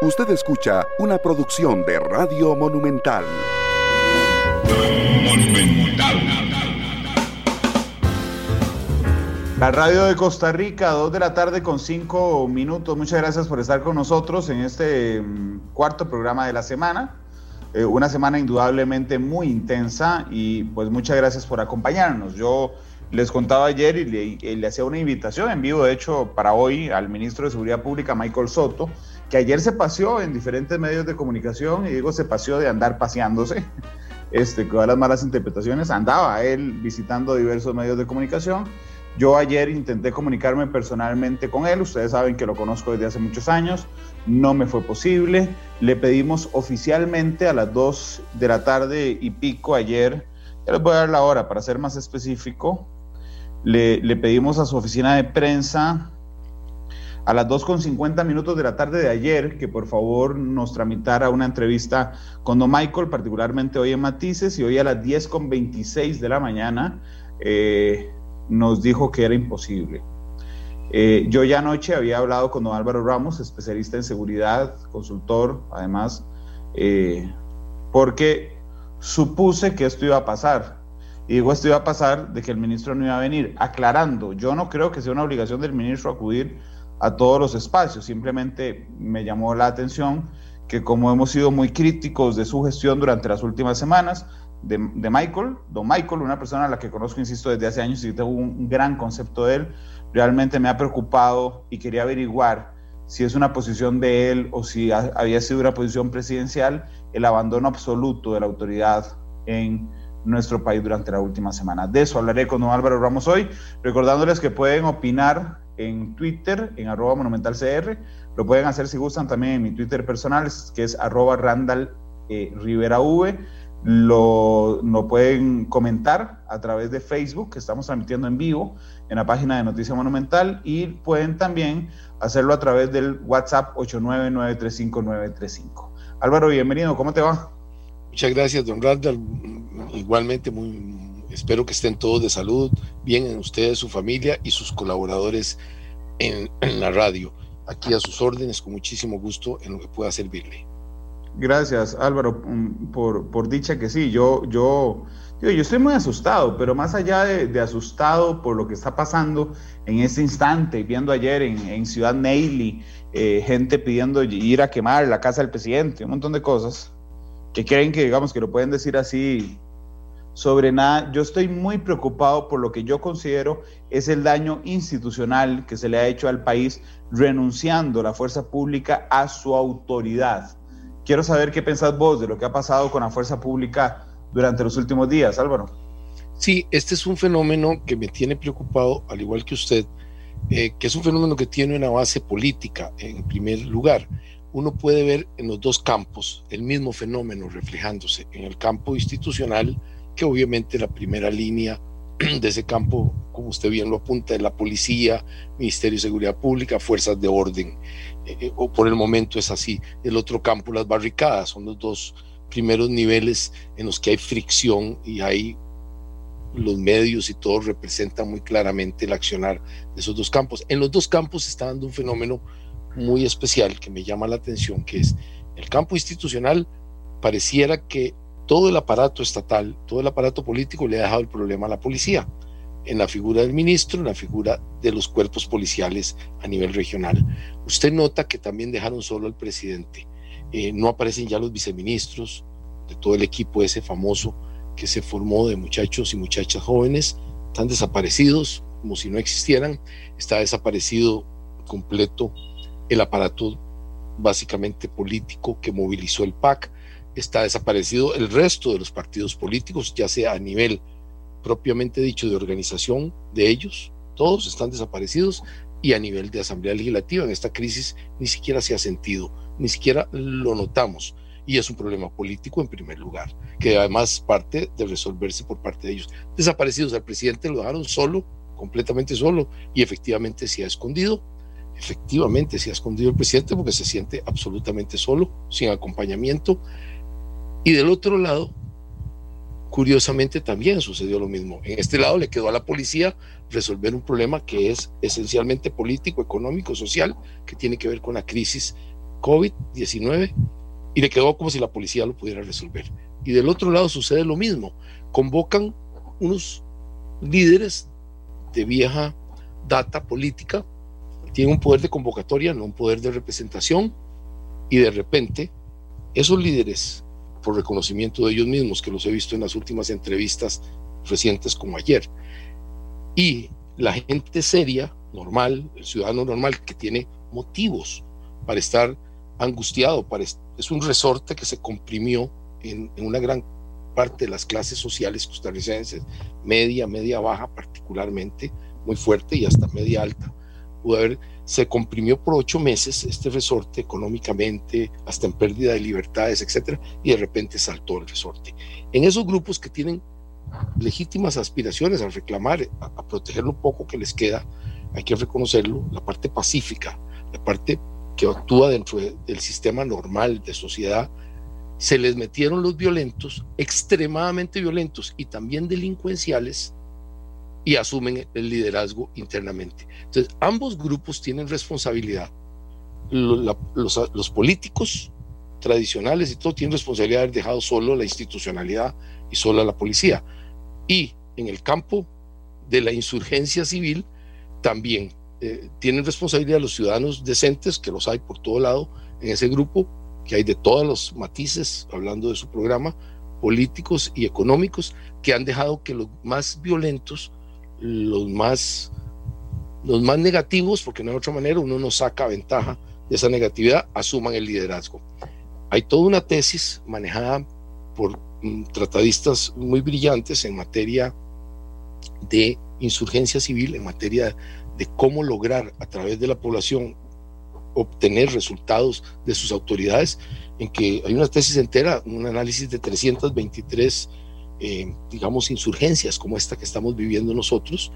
Usted escucha una producción de Radio Monumental. La radio de Costa Rica, 2 de la tarde con 5 minutos. Muchas gracias por estar con nosotros en este mm, cuarto programa de la semana. Eh, una semana indudablemente muy intensa y pues muchas gracias por acompañarnos. Yo les contaba ayer y le hacía una invitación en vivo, de hecho, para hoy al ministro de Seguridad Pública, Michael Soto, que ayer se paseó en diferentes medios de comunicación, y digo se paseó de andar paseándose, este, con las malas interpretaciones, andaba él visitando diversos medios de comunicación. Yo ayer intenté comunicarme personalmente con él, ustedes saben que lo conozco desde hace muchos años, no me fue posible, le pedimos oficialmente a las 2 de la tarde y pico ayer, ya les voy a dar la hora para ser más específico, le, le pedimos a su oficina de prensa a las 2.50 minutos de la tarde de ayer que por favor nos tramitara una entrevista con Don Michael, particularmente hoy en Matices, y hoy a las 10.26 de la mañana eh, nos dijo que era imposible. Eh, yo ya anoche había hablado con don Álvaro Ramos, especialista en seguridad, consultor, además, eh, porque supuse que esto iba a pasar. Y digo, esto iba a pasar de que el ministro no iba a venir, aclarando, yo no creo que sea una obligación del ministro acudir a todos los espacios. Simplemente me llamó la atención que como hemos sido muy críticos de su gestión durante las últimas semanas, de, Michael, don Michael, una persona a la que conozco, insisto, desde hace años y tengo un, gran concepto de él, realmente me ha preocupado y quería averiguar si es una posición de él o si había sido una posición presidencial, el abandono absoluto de la autoridad en nuestro país durante la última semana. De eso hablaré con don Álvaro Ramos hoy, recordándoles que pueden opinar en Twitter, en arroba monumentalcr. Lo pueden hacer si gustan también en mi Twitter personal, que es arroba randall eh, Rivera V. Lo, pueden comentar a través de Facebook, que estamos transmitiendo en vivo en la página de Noticia Monumental, y pueden también hacerlo a través del WhatsApp 899359935. Álvaro, bienvenido, ¿cómo te va? Muchas gracias, don Randall. Igualmente, muy, Espero que estén todos de salud, bien en ustedes, su familia y sus colaboradores en, la radio. Aquí a sus órdenes, con muchísimo gusto en lo que pueda servirle. Gracias, Álvaro, mm, por, por dicha que sí. Yo, yo, yo, estoy muy asustado, pero más allá de, asustado por lo que está pasando en este instante, viendo ayer en, Ciudad Neily, eh, gente pidiendo ir a quemar la casa del presidente, un montón de cosas que creen que, digamos, que lo pueden decir así sobre nada. Yo estoy muy preocupado por lo que yo considero es el daño institucional que se le ha hecho al país renunciando la fuerza pública a su autoridad. Quiero saber qué pensás vos de lo que ha pasado con la fuerza pública durante los últimos días, Álvaro. Sí, este es un fenómeno que me tiene preocupado, al igual que usted, eh, que es un fenómeno que tiene una base política en primer lugar. Uno puede ver en los dos campos el mismo fenómeno reflejándose, en el campo institucional, que obviamente la primera línea de ese campo, como usted bien lo apunta, es la policía, Ministerio de Seguridad Pública, fuerzas de orden, eh, eh, o por el momento es así. El otro campo, las barricadas, son los dos primeros niveles en los que hay fricción y hay los medios y todo representan muy claramente el accionar de esos dos campos. En los dos campos está dando un fenómeno muy especial que me llama la atención, que es el campo institucional, pareciera que todo el aparato estatal, todo el aparato político le ha dejado el problema a la policía, en la figura del ministro, en la figura de los cuerpos policiales a nivel regional. Usted nota que también dejaron solo al presidente. Eh, no aparecen ya los viceministros de todo el equipo ese famoso que se formó de muchachos y muchachas jóvenes, están desaparecidos como si no existieran. Está desaparecido completo el aparato básicamente político que movilizó el PAC está desaparecido el resto de los partidos políticos, ya sea a nivel propiamente dicho de organización de ellos, todos están desaparecidos y a nivel de Asamblea Legislativa en esta crisis ni siquiera se ha sentido, ni siquiera lo notamos. Y es un problema político en primer lugar, que además parte de resolverse por parte de ellos. Desaparecidos, al presidente lo dejaron solo, completamente solo, y efectivamente se ha escondido. Efectivamente se ha escondido el presidente porque se siente absolutamente solo, sin acompañamiento, y del otro lado, curiosamente también sucedió lo mismo. En este lado le quedó a la policía resolver un problema que es esencialmente político, económico, social, que tiene que ver con la crisis COVID-19 y le quedó como si la policía lo pudiera resolver. Y del otro lado sucede lo mismo. Convocan unos líderes de vieja data política, tienen un poder de convocatoria, no un poder de representación, y de repente esos líderes, por reconocimiento de ellos mismos, que los he visto en las últimas entrevistas recientes como ayer, y la gente seria, normal, el ciudadano normal, que tiene motivos para estar angustiado, para, es un resorte que se comprimió en, en una gran parte de las clases sociales costarricenses, media, media baja particularmente, muy fuerte y hasta media alta. Pudo haber, se comprimió por ocho meses este resorte económicamente, hasta en pérdida de libertades, etcétera, y de repente saltó el resorte. En esos grupos que tienen legítimas aspiraciones a reclamar, a, proteger lo poco que les queda, hay que reconocerlo, la parte pacífica, la parte que actúa dentro de, del sistema normal de sociedad, se les metieron los violentos, extremadamente violentos y también delincuenciales, y asumen el liderazgo internamente. Entonces, ambos grupos tienen responsabilidad. Los, la, los, los políticos tradicionales y todo tienen responsabilidad de haber dejado solo la institucionalidad y solo a la policía. Y en el campo de la insurgencia civil también eh, tienen responsabilidad los ciudadanos decentes, que los hay por todo lado en ese grupo, que hay de todos los matices, hablando de su programa, políticos y económicos, que han dejado que los más violentos, los más, los más negativos, porque no hay otra manera, uno no saca ventaja de esa negatividad, asuman el liderazgo. Hay toda una tesis manejada por mm, tratadistas muy brillantes en materia de insurgencia civil, en materia de cómo lograr a través de la población obtener resultados de sus autoridades, en que hay una tesis entera, un análisis de 323, eh, digamos, insurgencias como esta que estamos viviendo nosotros,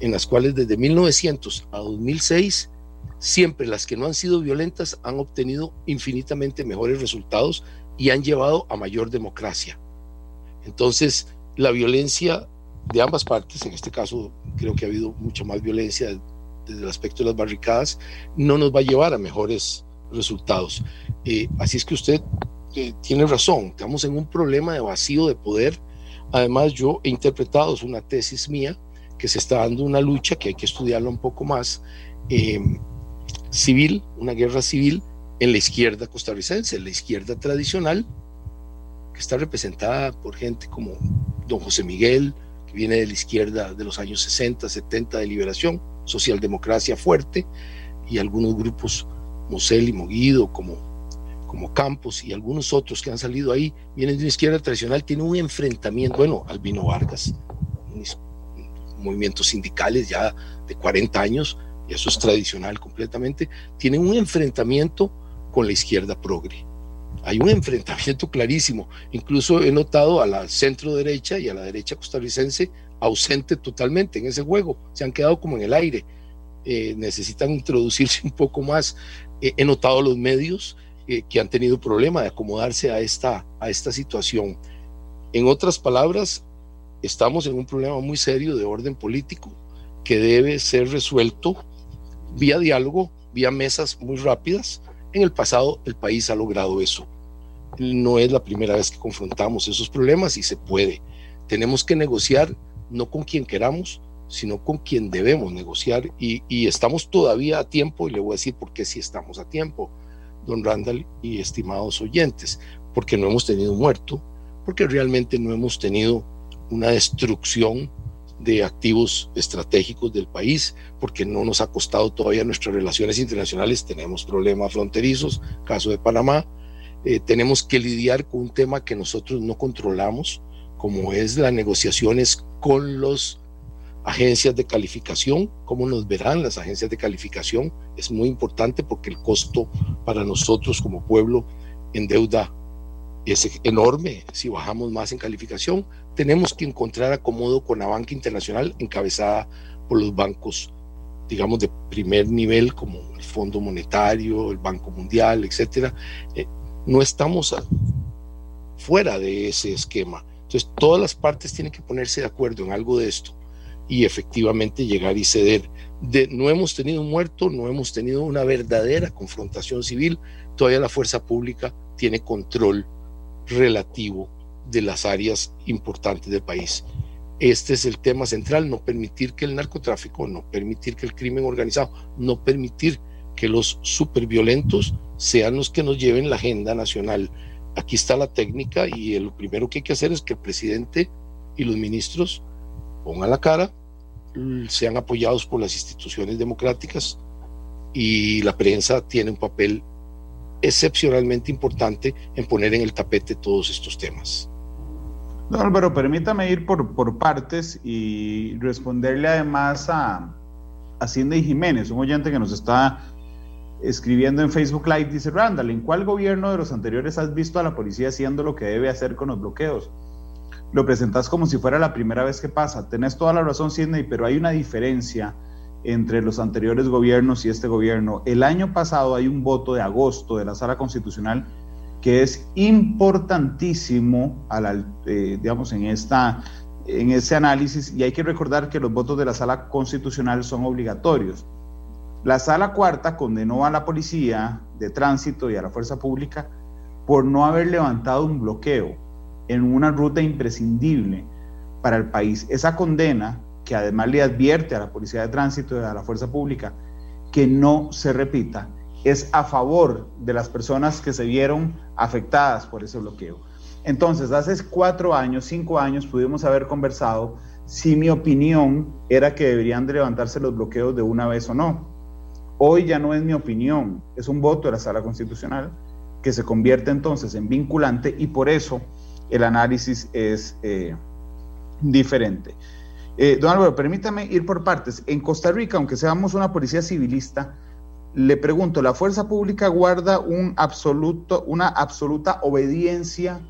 en las cuales desde 1900 a 2006, siempre las que no han sido violentas han obtenido infinitamente mejores resultados y han llevado a mayor democracia. Entonces, la violencia de ambas partes, en este caso creo que ha habido mucha más violencia desde el aspecto de las barricadas, no nos va a llevar a mejores resultados. Eh, así es que usted eh, tiene razón, estamos en un problema de vacío de poder. Además, yo he interpretado, es una tesis mía, que se está dando una lucha que hay que estudiarla un poco más, eh, civil, una guerra civil en la izquierda costarricense, en la izquierda tradicional, que está representada por gente como don José Miguel, que viene de la izquierda de los años 60, 70 de liberación, socialdemocracia fuerte, y algunos grupos, Mosel y Moguido, como, como Campos y algunos otros que han salido ahí, vienen de una izquierda tradicional, tiene un enfrentamiento, bueno, Albino Vargas, movimientos sindicales ya de 40 años, y eso es tradicional completamente, tienen un enfrentamiento con la izquierda progre. Hay un enfrentamiento clarísimo. Incluso he notado a la centro derecha y a la derecha costarricense ausente totalmente en ese juego. Se han quedado como en el aire. Eh, necesitan introducirse un poco más. Eh, he notado los medios eh, que han tenido problema de acomodarse a esta, a esta situación. En otras palabras, estamos en un problema muy serio de orden político que debe ser resuelto vía diálogo, vía mesas muy rápidas. En el pasado el país ha logrado eso no es la primera vez que confrontamos esos problemas y se puede. Tenemos que negociar no con quien queramos, sino con quien debemos negociar y, y, estamos todavía a tiempo y le voy a decir por qué sí estamos a tiempo, don Randall y estimados oyentes, porque no hemos tenido muerto, porque realmente no hemos tenido una destrucción de activos estratégicos del país, porque no nos ha costado todavía nuestras relaciones internacionales, tenemos problemas fronterizos, caso de Panamá, eh, tenemos que lidiar con un tema que nosotros no controlamos, como es las negociaciones con las agencias de calificación, cómo nos verán las agencias de calificación, es muy importante porque el costo para nosotros como pueblo en deuda es enorme si bajamos más en calificación. Tenemos que encontrar acomodo con la banca internacional encabezada por los bancos, digamos, de primer nivel, como el Fondo Monetario, el Banco Mundial, etcétera. Eh, no estamos fuera de ese esquema. Entonces, todas las partes tienen que ponerse de acuerdo en algo de esto. Y efectivamente llegar y ceder. De, no hemos tenido un muerto, no hemos tenido una verdadera confrontación civil, todavía la fuerza pública tiene control relativo de las áreas importantes del país. Este es el tema central, no permitir que el narcotráfico, no permitir que el crimen organizado, no permitir que los superviolentos sean los que nos lleven la agenda nacional. Aquí está la técnica y lo primero que hay que hacer es que el presidente y los ministros pongan la cara, sean apoyados por las instituciones democráticas y la prensa tiene un papel excepcionalmente importante en poner en el tapete todos estos temas. Don Álvaro, permítame ir por, por partes y responderle además a, a Cindy Jiménez, un oyente que nos está escribiendo en Facebook Live, dice Randall, ¿en cuál gobierno de los anteriores has visto a la policía haciendo lo que debe hacer con los bloqueos? Lo presentas como si fuera la primera vez que pasa. Tenés toda la razón, Sidney, pero hay una diferencia entre los anteriores gobiernos y este gobierno. El año pasado hay un voto de agosto de la Sala Constitucional que es importantísimo eh, digamos, en, esta, en este análisis y hay que recordar que los votos de la Sala Constitucional son obligatorios. La Sala Cuarta condenó a la Policía de Tránsito y a la Fuerza Pública por no haber levantado un bloqueo en una ruta imprescindible para el país. Esa condena que además le advierte a la Policía de Tránsito y a la Fuerza Pública que no se repita, es a favor de las personas que se vieron afectadas por ese bloqueo. Entonces, hace cuatro años, cinco años, pudimos haber conversado si mi opinión era que deberían de levantarse los bloqueos de una vez o no. Hoy ya no es mi opinión, es un voto de la Sala Constitucional que se convierte entonces en vinculante y por eso el análisis es eh, diferente. Eh, don Álvaro, permítame ir por partes. En Costa Rica, aunque seamos una policía civilista, le pregunto, ¿la fuerza pública guarda un absoluto, una absoluta obediencia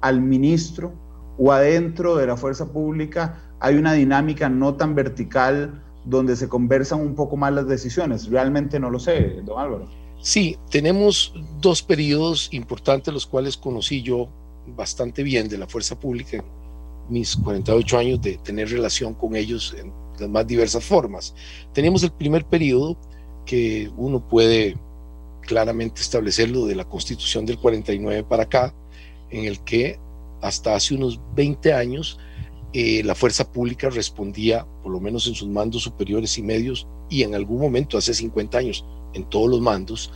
al ministro o adentro de la fuerza pública hay una dinámica no tan vertical donde se conversan un poco más las decisiones? Realmente no lo sé, don Álvaro. Sí, tenemos dos periodos importantes los cuales conocí yo bastante bien de la fuerza pública mis 48 años de tener relación con ellos en las más diversas formas. Teníamos el primer periodo que uno puede claramente establecerlo de la constitución del 49 para acá, en el que hasta hace unos 20 años eh, la fuerza pública respondía, por lo menos en sus mandos superiores y medios, y en algún momento, hace 50 años, en todos los mandos,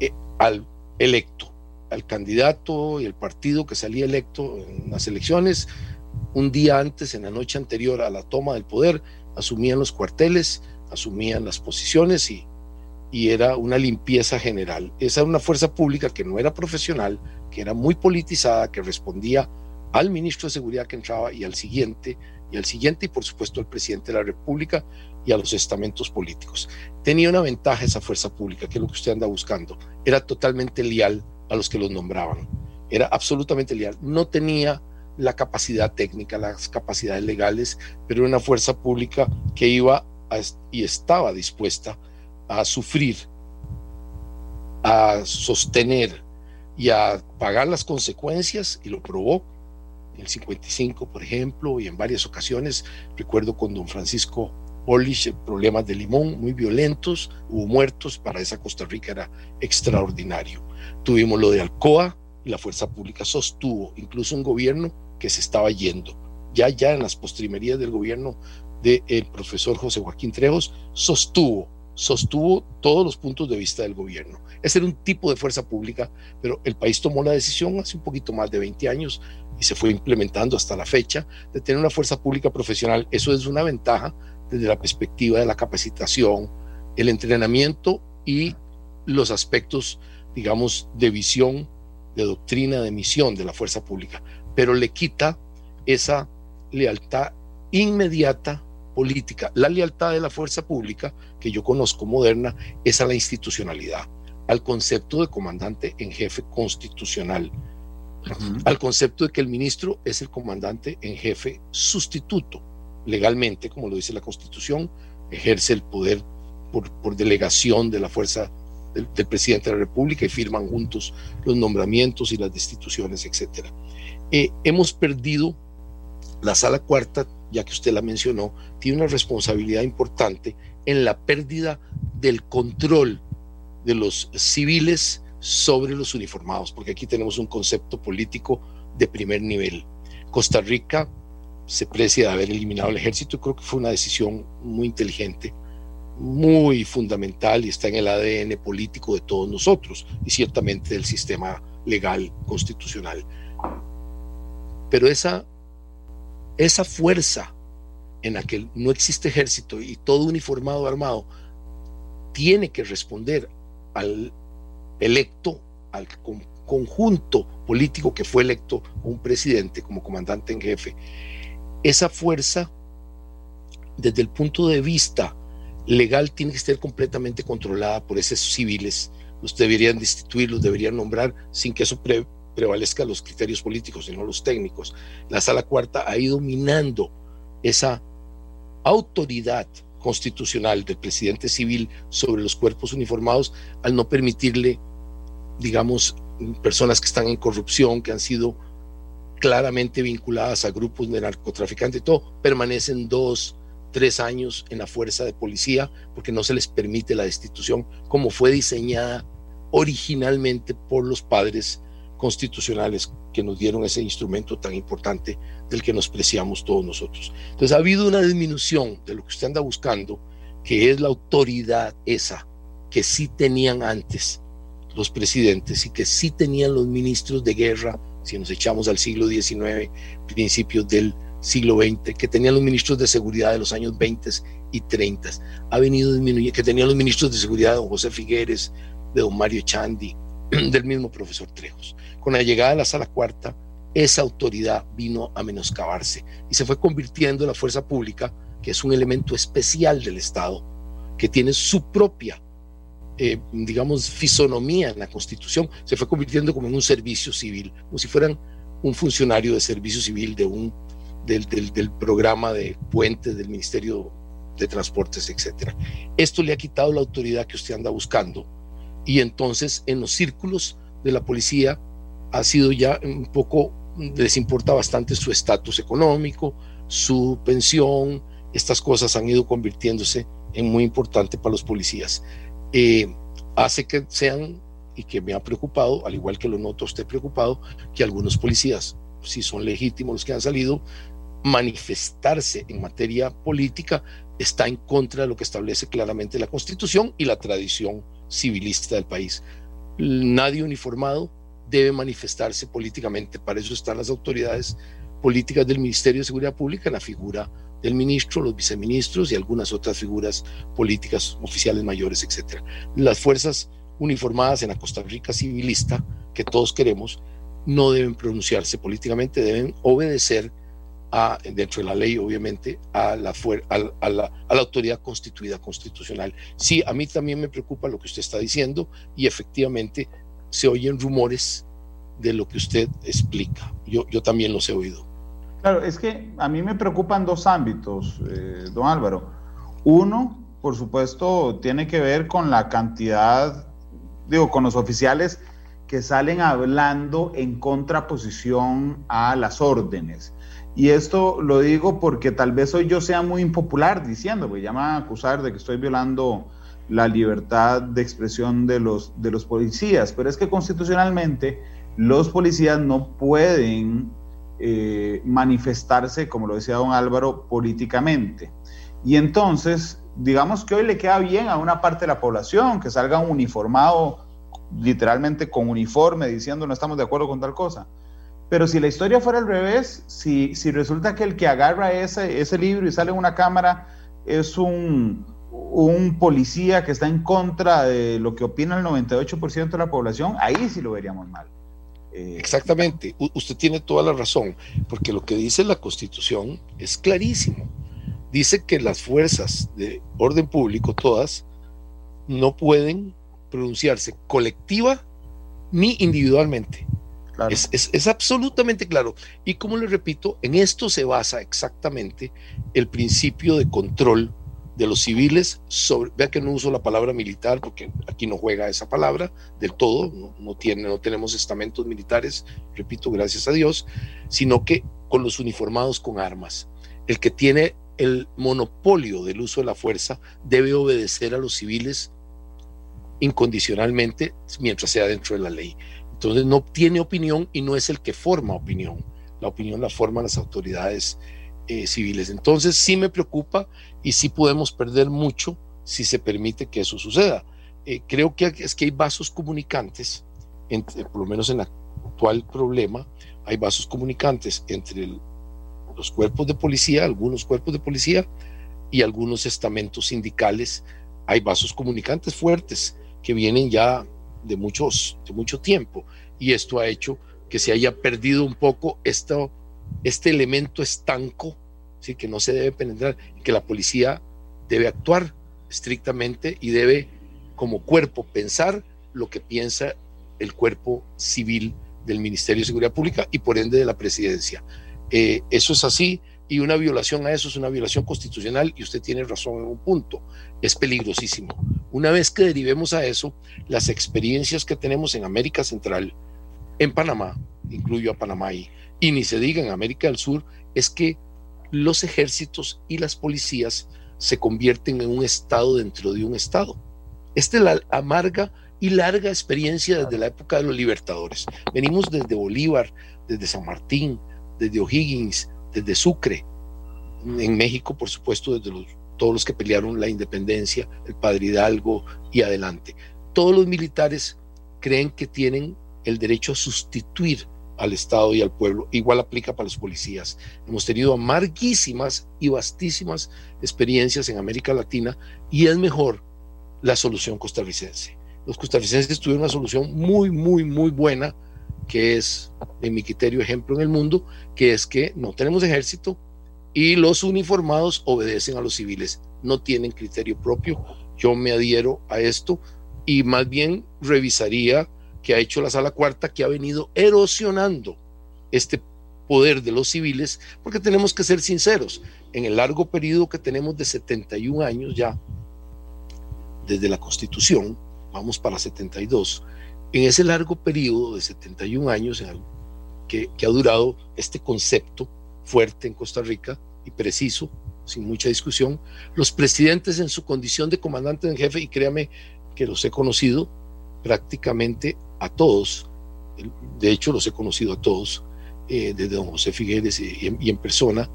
eh, al electo, al candidato y el partido que salía electo en las elecciones, un día antes, en la noche anterior a la toma del poder, asumían los cuarteles, asumían las posiciones y, y era una limpieza general. Esa era una fuerza pública que no era profesional, que era muy politizada, que respondía al ministro de Seguridad que entraba y al siguiente, y al siguiente, y por supuesto al presidente de la República y a los estamentos políticos. Tenía una ventaja esa fuerza pública, que es lo que usted anda buscando. Era totalmente leal a los que los nombraban. Era absolutamente leal. No tenía la capacidad técnica, las capacidades legales, pero era una fuerza pública que iba y estaba dispuesta a sufrir, a sostener y a pagar las consecuencias, y lo probó en el 55, por ejemplo, y en varias ocasiones. Recuerdo con don Francisco Polish, problemas de limón muy violentos, hubo muertos, para esa Costa Rica era extraordinario. Tuvimos lo de Alcoa, y la fuerza pública sostuvo incluso un gobierno que se estaba yendo. Ya, ya en las postrimerías del gobierno del profesor José Joaquín Trejos, sostuvo, sostuvo todos los puntos de vista del gobierno. Ese era un tipo de fuerza pública, pero el país tomó la decisión hace un poquito más de 20 años y se fue implementando hasta la fecha de tener una fuerza pública profesional. Eso es una ventaja desde la perspectiva de la capacitación, el entrenamiento y los aspectos, digamos, de visión de doctrina de misión de la fuerza pública, pero le quita esa lealtad inmediata política. La lealtad de la fuerza pública, que yo conozco moderna, es a la institucionalidad, al concepto de comandante en jefe constitucional, al concepto de que el ministro es el comandante en jefe sustituto, legalmente, como lo dice la Constitución, ejerce el poder por, por delegación de la fuerza del, presidente de la República y firman juntos los nombramientos y las destituciones, etc. Eh, hemos perdido, la sala cuarta ya que usted la mencionó, tiene una responsabilidad importante en la pérdida del control de los civiles sobre los uniformados, porque aquí tenemos un concepto político de primer nivel. Costa Rica se precia de haber eliminado el ejército, creo que fue una decisión muy inteligente, muy fundamental y está en el ADN político de todos nosotros y ciertamente del sistema legal constitucional. Pero esa, esa fuerza en la que no existe ejército y todo uniformado armado tiene que responder al electo, al conjunto político que fue electo un presidente como comandante en jefe. Esa fuerza, desde el punto de vista legal, tiene que estar completamente controlada por esos civiles. Los deberían destituir, los deberían nombrar sin que eso prevalezca los criterios políticos, sino los técnicos. La sala cuarta ha ido minando esa autoridad constitucional del presidente civil sobre los cuerpos uniformados al no permitirle, digamos, personas que están en corrupción, que han sido claramente vinculadas a grupos de narcotraficantes todo, permanecen dos, tres años en la fuerza de policía porque no se les permite la destitución como fue diseñada originalmente por los padres constitucionales que nos dieron ese instrumento tan importante del que nos preciamos todos nosotros. Entonces ha habido una disminución de lo que usted anda buscando, que es la autoridad esa que sí tenían antes los presidentes y que sí tenían los ministros de guerra, si nos echamos al siglo XIX, principios del siglo XX, que tenían los ministros de seguridad de los años 20 y 30, ha venido disminuyendo, que tenían los ministros de seguridad de don José Figueres, de don Mario Chandi, del mismo profesor Trejos. Con la llegada de la sala cuarta, esa autoridad vino a menoscabarse y se fue convirtiendo en la fuerza pública, que es un elemento especial del Estado, que tiene su propia, eh, digamos, fisonomía en la Constitución, se fue convirtiendo como en un servicio civil, como si fueran un funcionario de servicio civil de un, del, del, programa de puentes del Ministerio de Transportes, etc. Esto le ha quitado la autoridad que usted anda buscando y entonces en los círculos de la policía ha sido ya un poco, les importa bastante su estatus económico, su pensión, estas cosas han ido convirtiéndose en muy importante para los policías. Eh, hace que sean, y que me ha preocupado, al igual que lo noto usted preocupado, que algunos policías, si son legítimos los que han salido, manifestarse en materia política está en contra de lo que establece claramente la Constitución y la tradición civilista del país. Nadie uniformado debe manifestarse políticamente. Para eso están las autoridades políticas del Ministerio de Seguridad Pública, la figura del ministro, los viceministros y algunas otras figuras políticas, oficiales mayores, etc. Las fuerzas uniformadas en la Costa Rica civilista, que todos queremos, no deben pronunciarse políticamente, deben obedecer dentro de la ley, obviamente, a la, a, la, a la autoridad constituida constitucional. Sí, a mí también me preocupa lo que usted está diciendo y efectivamente se oyen rumores de lo que usted explica. Yo, yo también los he oído. Claro, es que a mí me preocupan dos ámbitos, eh, don Álvaro. Uno, por supuesto, tiene que ver con la cantidad, digo, con los oficiales que salen hablando en contraposición a las órdenes. Y esto lo digo porque tal vez hoy yo sea muy impopular diciendo, ya me van a acusar de que estoy violando la libertad de expresión de los, de los policías, pero es que constitucionalmente los policías no pueden eh, manifestarse, como lo decía don Álvaro, políticamente. Y entonces, digamos que hoy le queda bien a una parte de la población que salga uniformado, literalmente con uniforme, diciendo no estamos de acuerdo con tal cosa pero si la historia fuera al revés, si, si resulta que el que agarra ese, ese libro y sale en una cámara es un, un policía que está en contra de lo que opina el 98% de la población, ahí sí lo veríamos mal. Eh, Exactamente, usted tiene toda la razón, porque lo que dice la Constitución es clarísimo. Dice que las fuerzas de orden público, todas, no pueden pronunciarse colectiva ni individualmente. Es, absolutamente claro. Y como le repito, en esto se basa exactamente el principio de control de los civiles sobre, vea que no uso la palabra militar porque aquí no juega esa palabra del todo, no, tiene, no tenemos estamentos militares, repito, gracias a Dios, sino que con los uniformados con armas. el que tiene el monopolio del uso de la fuerza debe obedecer a los civiles incondicionalmente mientras sea dentro de la ley. Entonces no tiene opinión y no es el que forma opinión. La opinión la forman las autoridades eh, civiles. Entonces sí me preocupa y sí podemos perder mucho si se permite que eso suceda. Eh, creo que es que hay vasos comunicantes, entre, por lo menos en el actual problema, hay vasos comunicantes entre los cuerpos de policía, algunos cuerpos de policía y algunos estamentos sindicales. Hay vasos comunicantes fuertes que vienen ya de, muchos, de mucho tiempo y esto ha hecho que se haya perdido un poco esto, este elemento estanco, ¿sí? que no se debe penetrar, que la policía debe actuar estrictamente y debe como cuerpo pensar lo que piensa el cuerpo civil del Ministerio de Seguridad Pública y por ende de la presidencia. Eh, eso es así y una violación a eso es una violación constitucional y usted tiene razón en un punto, es peligrosísimo. Una vez que derivemos a eso, las experiencias que tenemos en América Central, en Panamá, incluyo a Panamá y, y ni se diga en América del Sur, es que los ejércitos y las policías se convierten en un Estado dentro de un Estado. Esta es la amarga y larga experiencia desde la época de los libertadores. Venimos desde Bolívar, desde San Martín, desde O'Higgins, desde Sucre, en México, por supuesto, desde todos los que pelearon la independencia, el padre Hidalgo y adelante. Todos los militares creen que tienen el derecho a sustituir al Estado y al pueblo. Igual aplica para los policías. Hemos tenido amarguísimas y vastísimas experiencias en América Latina y es mejor la solución costarricense. Los costarricenses tuvieron una solución muy, muy, muy buena, que es, en mi criterio, ejemplo en el mundo, que es que no tenemos ejército y los uniformados obedecen a los civiles, no tienen criterio propio. Yo me adhiero a esto y más bien revisaría que ha hecho la sala cuarta, que ha venido erosionando este poder de los civiles, porque tenemos que ser sinceros, en el largo periodo que tenemos de 71 años ya, desde la Constitución, vamos para 72, en ese largo periodo de 71 años que, que ha durado este concepto fuerte en Costa Rica y preciso, sin mucha discusión, los presidentes en su condición de comandante en jefe, y créame que los he conocido prácticamente a todos, de hecho los he conocido a todos, eh, desde don José Figueres y, en, persona,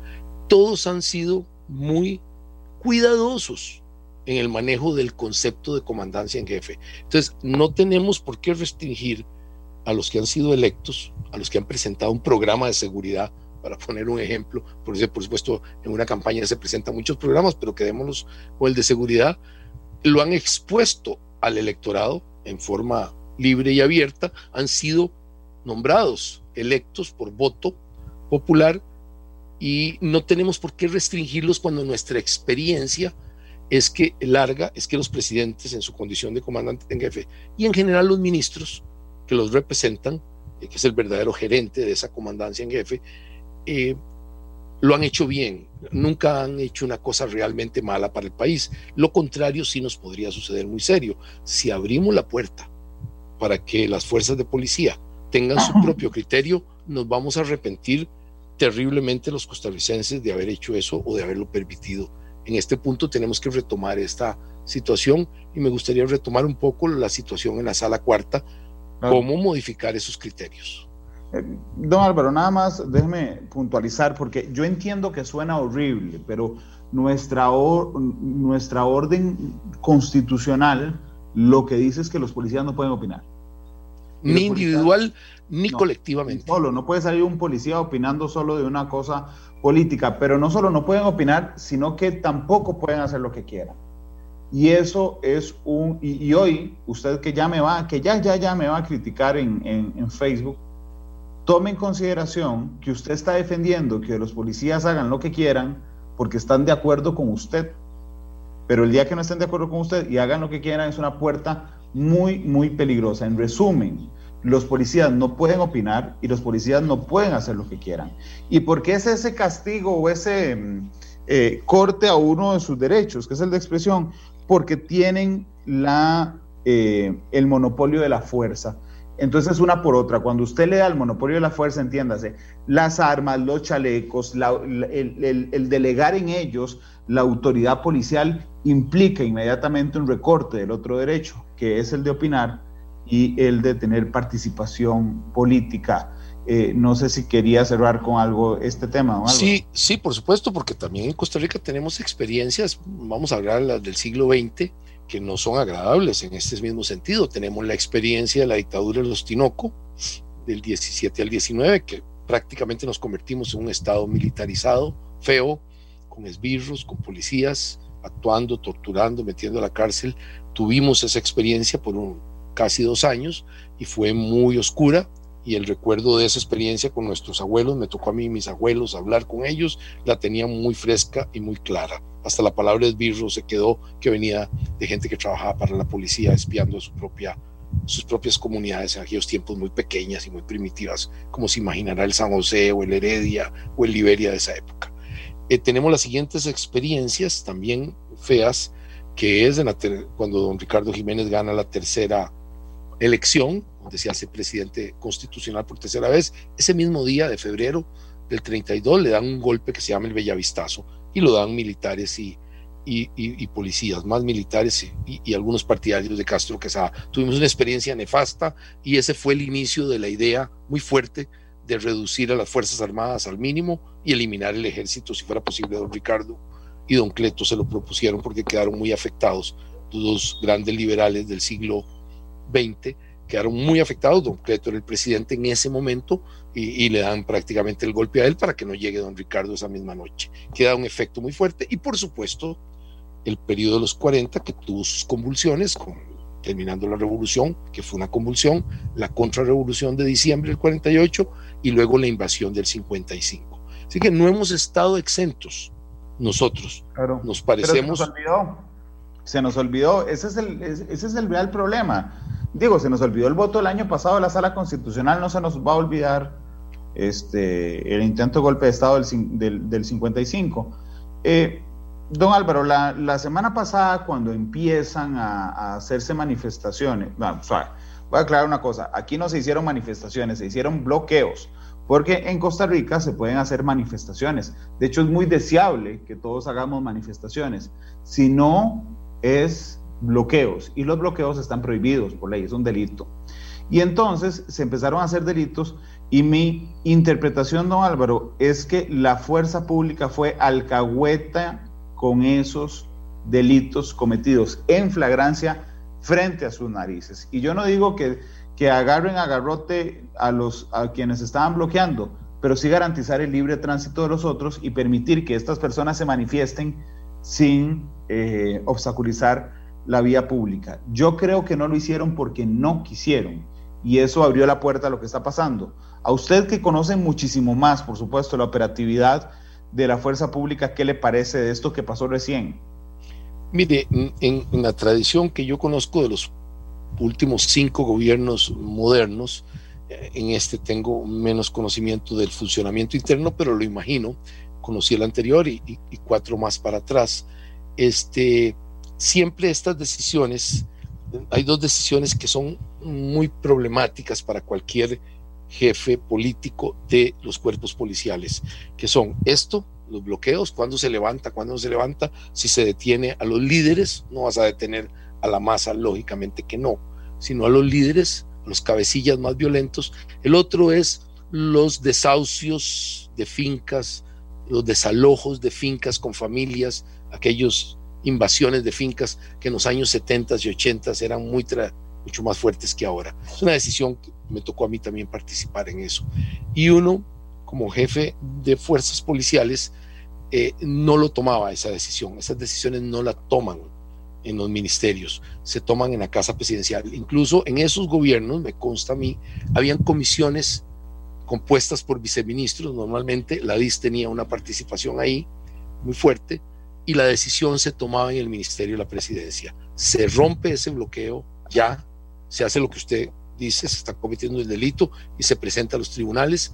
todos han sido muy cuidadosos en el manejo del concepto de comandancia en jefe. Entonces, no tenemos por qué restringir a los que han sido electos, a los que han presentado un programa de seguridad, para poner un ejemplo, por, por supuesto en una campaña se presentan muchos programas, pero quedémonos con el de seguridad, lo han expuesto al electorado en forma libre y abierta, han sido nombrados, electos por voto popular y no tenemos por qué restringirlos cuando nuestra experiencia es que larga, es que los presidentes en su condición de comandante en jefe y en general los ministros que los representan, que es el verdadero gerente de esa comandancia en jefe, eh, lo han hecho bien, nunca han hecho una cosa realmente mala para el país. Lo contrario sí nos podría suceder muy serio. Si abrimos la puerta para que las fuerzas de policía tengan su propio criterio, nos vamos a arrepentir terriblemente los costarricenses de haber hecho eso o de haberlo permitido. En este punto tenemos que retomar esta situación y me gustaría retomar un poco la situación en la sala cuarta, cómo modificar esos criterios. Don Álvaro, nada más déjeme puntualizar, porque yo entiendo que suena horrible, pero nuestra, nuestra orden constitucional lo que dice es que los policías no pueden opinar. Ni individual ni colectivamente. Solo, no puede salir un policía opinando solo de una cosa política, pero no solo no pueden opinar, sino que tampoco pueden hacer lo que quieran. Y eso es un, y, hoy usted que ya me va, que ya, ya, ya me va a criticar en, en, en Facebook, tome en consideración que usted está defendiendo que los policías hagan lo que quieran porque están de acuerdo con usted. Pero el día que no estén de acuerdo con usted y hagan lo que quieran es una puerta muy, muy peligrosa. En resumen, los policías no pueden opinar y los policías no pueden hacer lo que quieran. ¿Y por qué es ese castigo o ese mm, eh, corte a uno de sus derechos, que es el de expresión? Porque tienen la, eh, el monopolio de la fuerza. Entonces, una por otra, cuando usted le da el monopolio de la fuerza, entiéndase, las armas, los chalecos, el, delegar en ellos la autoridad policial implica inmediatamente un recorte del otro derecho, que es el de opinar y el de tener participación política. Eh, no sé si quería cerrar con algo este tema. Sí, sí, por supuesto, porque también en Costa Rica tenemos experiencias, vamos a hablar las del siglo XX, que no son agradables en este mismo sentido. Tenemos la experiencia de la dictadura de los Tinoco, del 17 al 19, que prácticamente nos convertimos en un estado militarizado, feo, con esbirros, con policías, actuando, torturando, metiendo a la cárcel. Tuvimos esa experiencia por un, casi dos años y fue muy oscura y el recuerdo de esa experiencia con nuestros abuelos, me tocó a mí y mis abuelos hablar con ellos, la tenía muy fresca y muy clara hasta la palabra esbirro se quedó que venía de gente que trabajaba para la policía espiando a su propia, sus propias comunidades en aquellos tiempos muy pequeñas y muy primitivas, como se imaginará el San José o el Heredia o el Liberia de esa época. Eh, tenemos las siguientes experiencias también feas, que es cuando don Ricardo Jiménez gana la tercera elección, donde se hace presidente constitucional por tercera vez, ese mismo día de febrero del 32 le dan un golpe que se llama el Bellavistazo, y lo dan militares y, y, policías, más militares y, algunos partidarios de Castro Quesada. Tuvimos una experiencia nefasta y ese fue el inicio de la idea muy fuerte de reducir a las Fuerzas Armadas al mínimo y eliminar el ejército si fuera posible. Don Ricardo y don Cleto se lo propusieron porque quedaron muy afectados, dos grandes liberales del siglo XX quedaron muy afectados. Don Cleto era el presidente en ese momento y, le dan prácticamente el golpe a él para que no llegue don Ricardo esa misma noche. Queda un efecto muy fuerte y por supuesto el periodo de los 40 que tuvo sus convulsiones, con, terminando la revolución, que fue una convulsión, la contrarrevolución de diciembre del 48 y luego la invasión del 55. Así que no hemos estado exentos nosotros. Claro, nos parecemos... se nos olvidó. Se nos olvidó. Ese es el, ese es el real problema digo, se nos olvidó el voto el año pasado la sala constitucional, no se nos va a olvidar este, el intento de golpe de Estado del, del, 55. Eh, don Álvaro, la, semana pasada cuando empiezan a, hacerse manifestaciones, voy a aclarar una cosa, aquí no se hicieron manifestaciones, se hicieron bloqueos, porque en Costa Rica se pueden hacer manifestaciones. De hecho, es muy deseable que todos hagamos manifestaciones. Si no, es bloqueos y los bloqueos están prohibidos por ley, es un delito. Y entonces se empezaron a hacer delitos y mi interpretación, don Álvaro, es que la fuerza pública fue alcahueta con esos delitos cometidos en flagrancia frente a sus narices. Y yo no digo que, que agarren agarrote a, los, a quienes estaban bloqueando, pero sí garantizar el libre tránsito de los otros y permitir que estas personas se manifiesten sin eh, obstaculizar la vía pública. Yo creo que no lo hicieron porque no quisieron y eso abrió la puerta a lo que está pasando. A usted que conoce muchísimo más, por supuesto, la operatividad de la fuerza pública, ¿qué le parece de esto que pasó recién? Mire, en, la tradición que yo conozco de los últimos cinco gobiernos modernos, eh, en este tengo menos conocimiento del funcionamiento interno, pero lo imagino, conocí el anterior y cuatro más para atrás. Este, siempre estas decisiones, hay dos decisiones que son muy problemáticas para cualquier jefe político de los cuerpos policiales, que son esto, los bloqueos, cuando se levanta, cuando no se levanta, si se detiene a los líderes, no vas a detener a la masa, lógicamente que no, sino a los líderes, a los cabecillas más violentos. El otro es los desahucios de fincas, los desalojos de fincas con familias, aquellos invasiones de fincas que en los años 70 y 80 eran muy mucho más fuertes que ahora. Es una decisión que me tocó a mí también participar en eso. Y uno, como jefe de fuerzas policiales, eh, no lo tomaba esa decisión. Esas decisiones no la toman en los ministerios, se toman en la casa presidencial. Incluso en esos gobiernos, me consta a mí, habían comisiones compuestas por viceministros. Normalmente la DIS tenía una participación ahí muy fuerte y la decisión se tomaba en el Ministerio de la Presidencia. Se rompe ese bloqueo, ya se hace lo que usted dice, se está cometiendo el delito y se presenta a los tribunales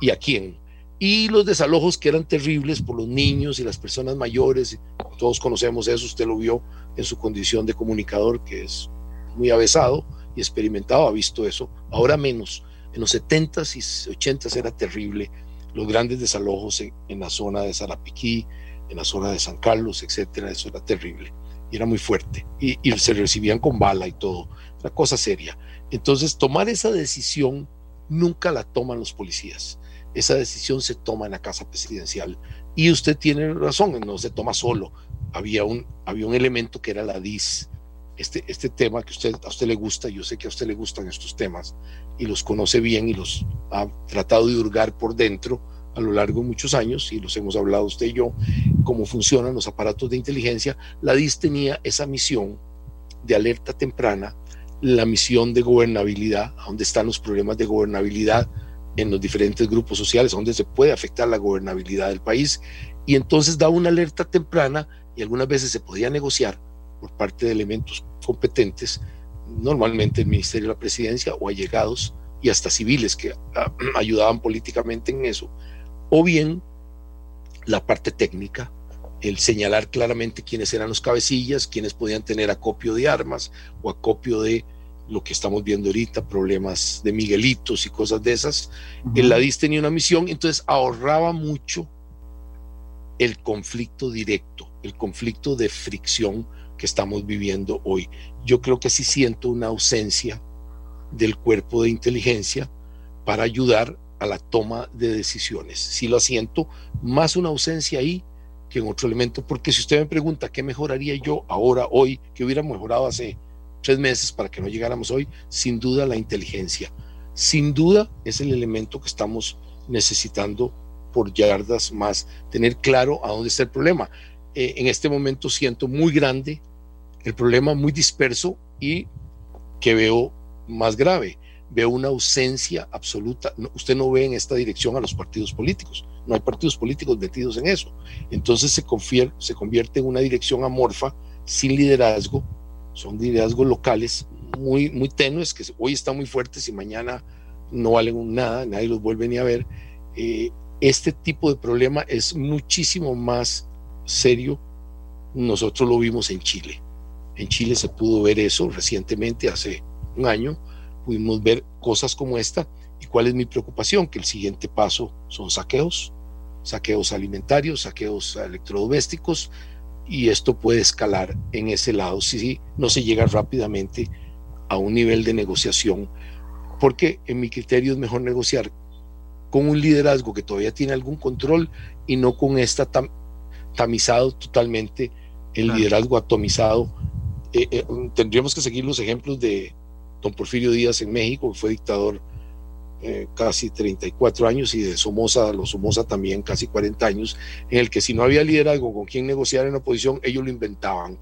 y a quién. Y los desalojos que eran terribles por los niños y las personas mayores, todos conocemos eso, usted lo vio en su condición de comunicador, que es muy avesado, y experimentado ha visto eso, ahora menos. En los 70s y 80s era terrible los grandes desalojos en, la zona de Zarapiquí, en la zona de San Carlos, etcétera, eso era terrible y era muy fuerte y, y se recibían con bala y todo, una cosa seria. Entonces, tomar esa decisión nunca la toman los policías. Esa decisión se toma en la casa presidencial. Y usted tiene razón, no se toma solo. Había un, había un elemento que era la DIS. Este, este tema que usted, a usted le gusta, yo sé que a usted le gustan estos temas y los conoce bien y los ha tratado de hurgar por dentro a lo largo de muchos años y los hemos hablado usted y yo, cómo funcionan los aparatos de inteligencia. La DIS tenía esa misión de alerta temprana la misión de gobernabilidad, a dónde están los problemas de gobernabilidad en los diferentes grupos sociales, a dónde se puede afectar la gobernabilidad del país. Y entonces da una alerta temprana y algunas veces se podía negociar por parte de elementos competentes, normalmente el Ministerio de la Presidencia o allegados y hasta civiles que ah, ayudaban políticamente en eso, o bien la parte técnica, el señalar claramente quiénes eran los cabecillas, quiénes podían tener acopio de armas o acopio de lo que estamos viendo ahorita, problemas de Miguelitos y cosas de esas. El LADIS tenía una misión, entonces ahorraba mucho el conflicto directo, el conflicto de fricción que estamos viviendo hoy. Yo creo que sí siento una ausencia del cuerpo de inteligencia para ayudar a la toma de decisiones. Sí lo siento, más una ausencia ahí que en otro elemento, porque si usted me pregunta qué mejoraría yo ahora, hoy, que hubiera mejorado hace tres meses para que no llegáramos hoy, sin duda la inteligencia. Sin duda es el elemento que estamos necesitando por yardas más, tener claro a dónde está el problema. Eh, en este momento siento muy grande el problema, muy disperso y que veo más grave. Veo una ausencia absoluta. usted no ve en esta dirección a los partidos políticos no hay partidos políticos metidos en eso. Entonces se, se convierte en una dirección amorfa, sin liderazgo, son liderazgos locales muy, muy tenues, que hoy están muy fuertes y mañana no valen nada, nadie los vuelve ni a ver. Eh, este tipo de problema es muchísimo más serio. Nosotros lo vimos en Chile. En Chile se pudo ver eso recientemente, hace un año, pudimos ver cosas como esta ¿Y cuál es mi preocupación? Que el siguiente paso son saqueos, saqueos alimentarios, saqueos electrodomésticos, y esto puede escalar en ese lado si no se llega rápidamente a un nivel de negociación, porque en mi criterio es mejor negociar con un liderazgo que todavía tiene algún control y no con esta tamizado totalmente, el liderazgo atomizado. Eh, eh, tendríamos que seguir los ejemplos de don Porfirio Díaz en México, fue dictador eh, casi 34 años y de Somoza, los Somoza también casi 40 años, en el que si no había liderazgo con quien negociar en oposición, ellos lo inventaban.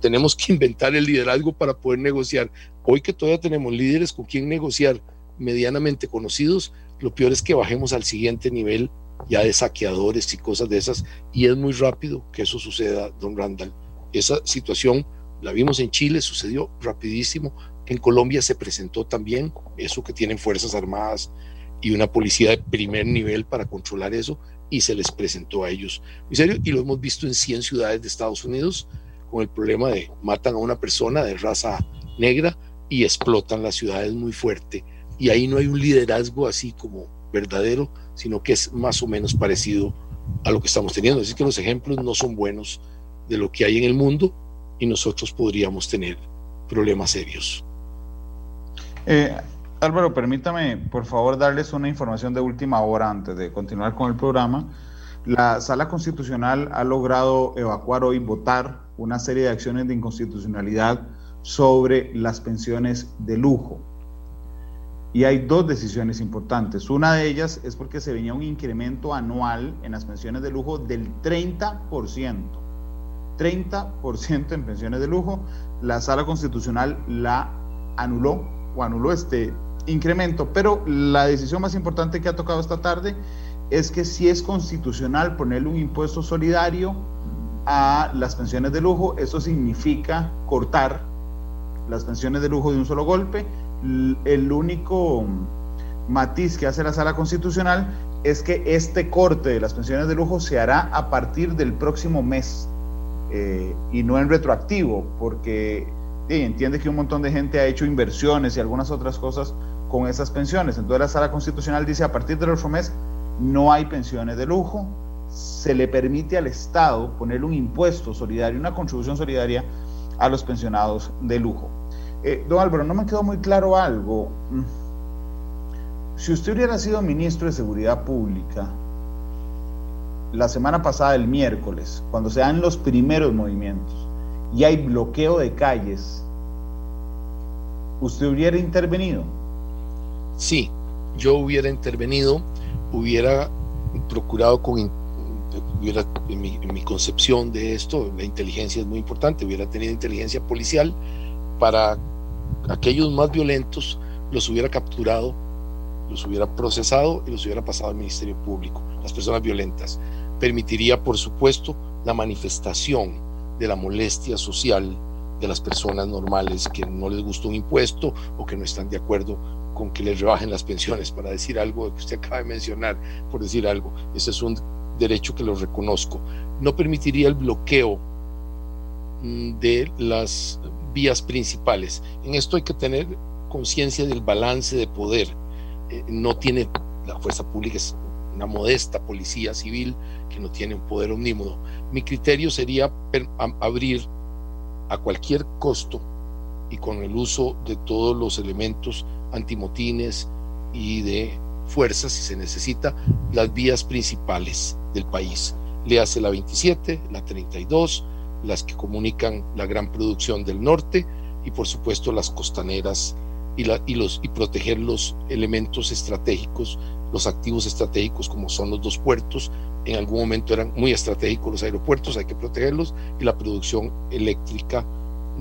Tenemos que inventar el liderazgo para poder negociar. Hoy que todavía tenemos líderes con quien negociar medianamente conocidos, lo peor es que bajemos al siguiente nivel ya de saqueadores y cosas de esas, y es muy rápido que eso suceda, don Randall. Esa situación la vimos en Chile, sucedió rapidísimo, en Colombia se presentó también eso que tienen Fuerzas Armadas y una policía de primer nivel para controlar eso y se les presentó a ellos. En serio, y lo hemos visto en 100 ciudades de Estados Unidos con el problema de matan a una persona de raza negra y explotan las ciudades muy fuerte. Y ahí no hay un liderazgo así como verdadero, sino que es más o menos parecido a lo que estamos teniendo. Así que los ejemplos no son buenos de lo que hay en el mundo y nosotros podríamos tener problemas serios. Eh, Álvaro, permítame, por favor, darles una información de última hora antes de continuar con el programa. La Sala Constitucional ha logrado evacuar hoy, votar una serie de acciones de inconstitucionalidad sobre las pensiones de lujo. Y hay dos decisiones importantes. Una de ellas es porque se venía un incremento anual en las pensiones de lujo del 30%. 30% en pensiones de lujo. La Sala Constitucional la anuló o anuló este incremento, pero la decisión más importante que ha tocado esta tarde es que si es constitucional ponerle un impuesto solidario a las pensiones de lujo, eso significa cortar las pensiones de lujo de un solo golpe. El único matiz que hace la sala constitucional es que este corte de las pensiones de lujo se hará a partir del próximo mes eh, y no en retroactivo, porque entiende que un montón de gente ha hecho inversiones y algunas otras cosas con esas pensiones. Entonces la sala constitucional dice a partir del otro mes no hay pensiones de lujo, se le permite al Estado poner un impuesto solidario, una contribución solidaria a los pensionados de lujo. Eh, don Álvaro, no me quedó muy claro algo. Si usted hubiera sido ministro de Seguridad Pública la semana pasada, el miércoles, cuando se dan los primeros movimientos y hay bloqueo de calles, ¿usted hubiera intervenido? Sí, yo hubiera intervenido, hubiera procurado con hubiera, en mi, concepción de esto, la inteligencia es muy importante, hubiera tenido inteligencia policial para aquellos más violentos, los hubiera capturado, los hubiera procesado y los hubiera pasado al Ministerio Público, las personas violentas. Permitiría, por supuesto, la manifestación de la molestia social de las personas normales que no les gusta un impuesto o que no están de acuerdo con que les rebajen las pensiones, para decir algo que usted acaba de mencionar, por decir algo. Ese es un derecho que lo reconozco. No permitiría el bloqueo mm, de las vías principales. En esto hay que tener conciencia del balance de poder. Eh, no tiene, la fuerza pública una modesta policía civil que no tiene un poder omnímodo. Mi criterio sería abrir a cualquier costo y con el uso de todos los elementos antimotines y de fuerzas, si se necesita, las vías principales del país. Le hace la 27, la 32, las que comunican la gran producción del norte y por supuesto las costaneras y, los, y proteger los elementos estratégicos, los activos estratégicos como son los dos puertos. En algún momento eran muy estratégicos los aeropuertos, hay que protegerlos y la producción eléctrica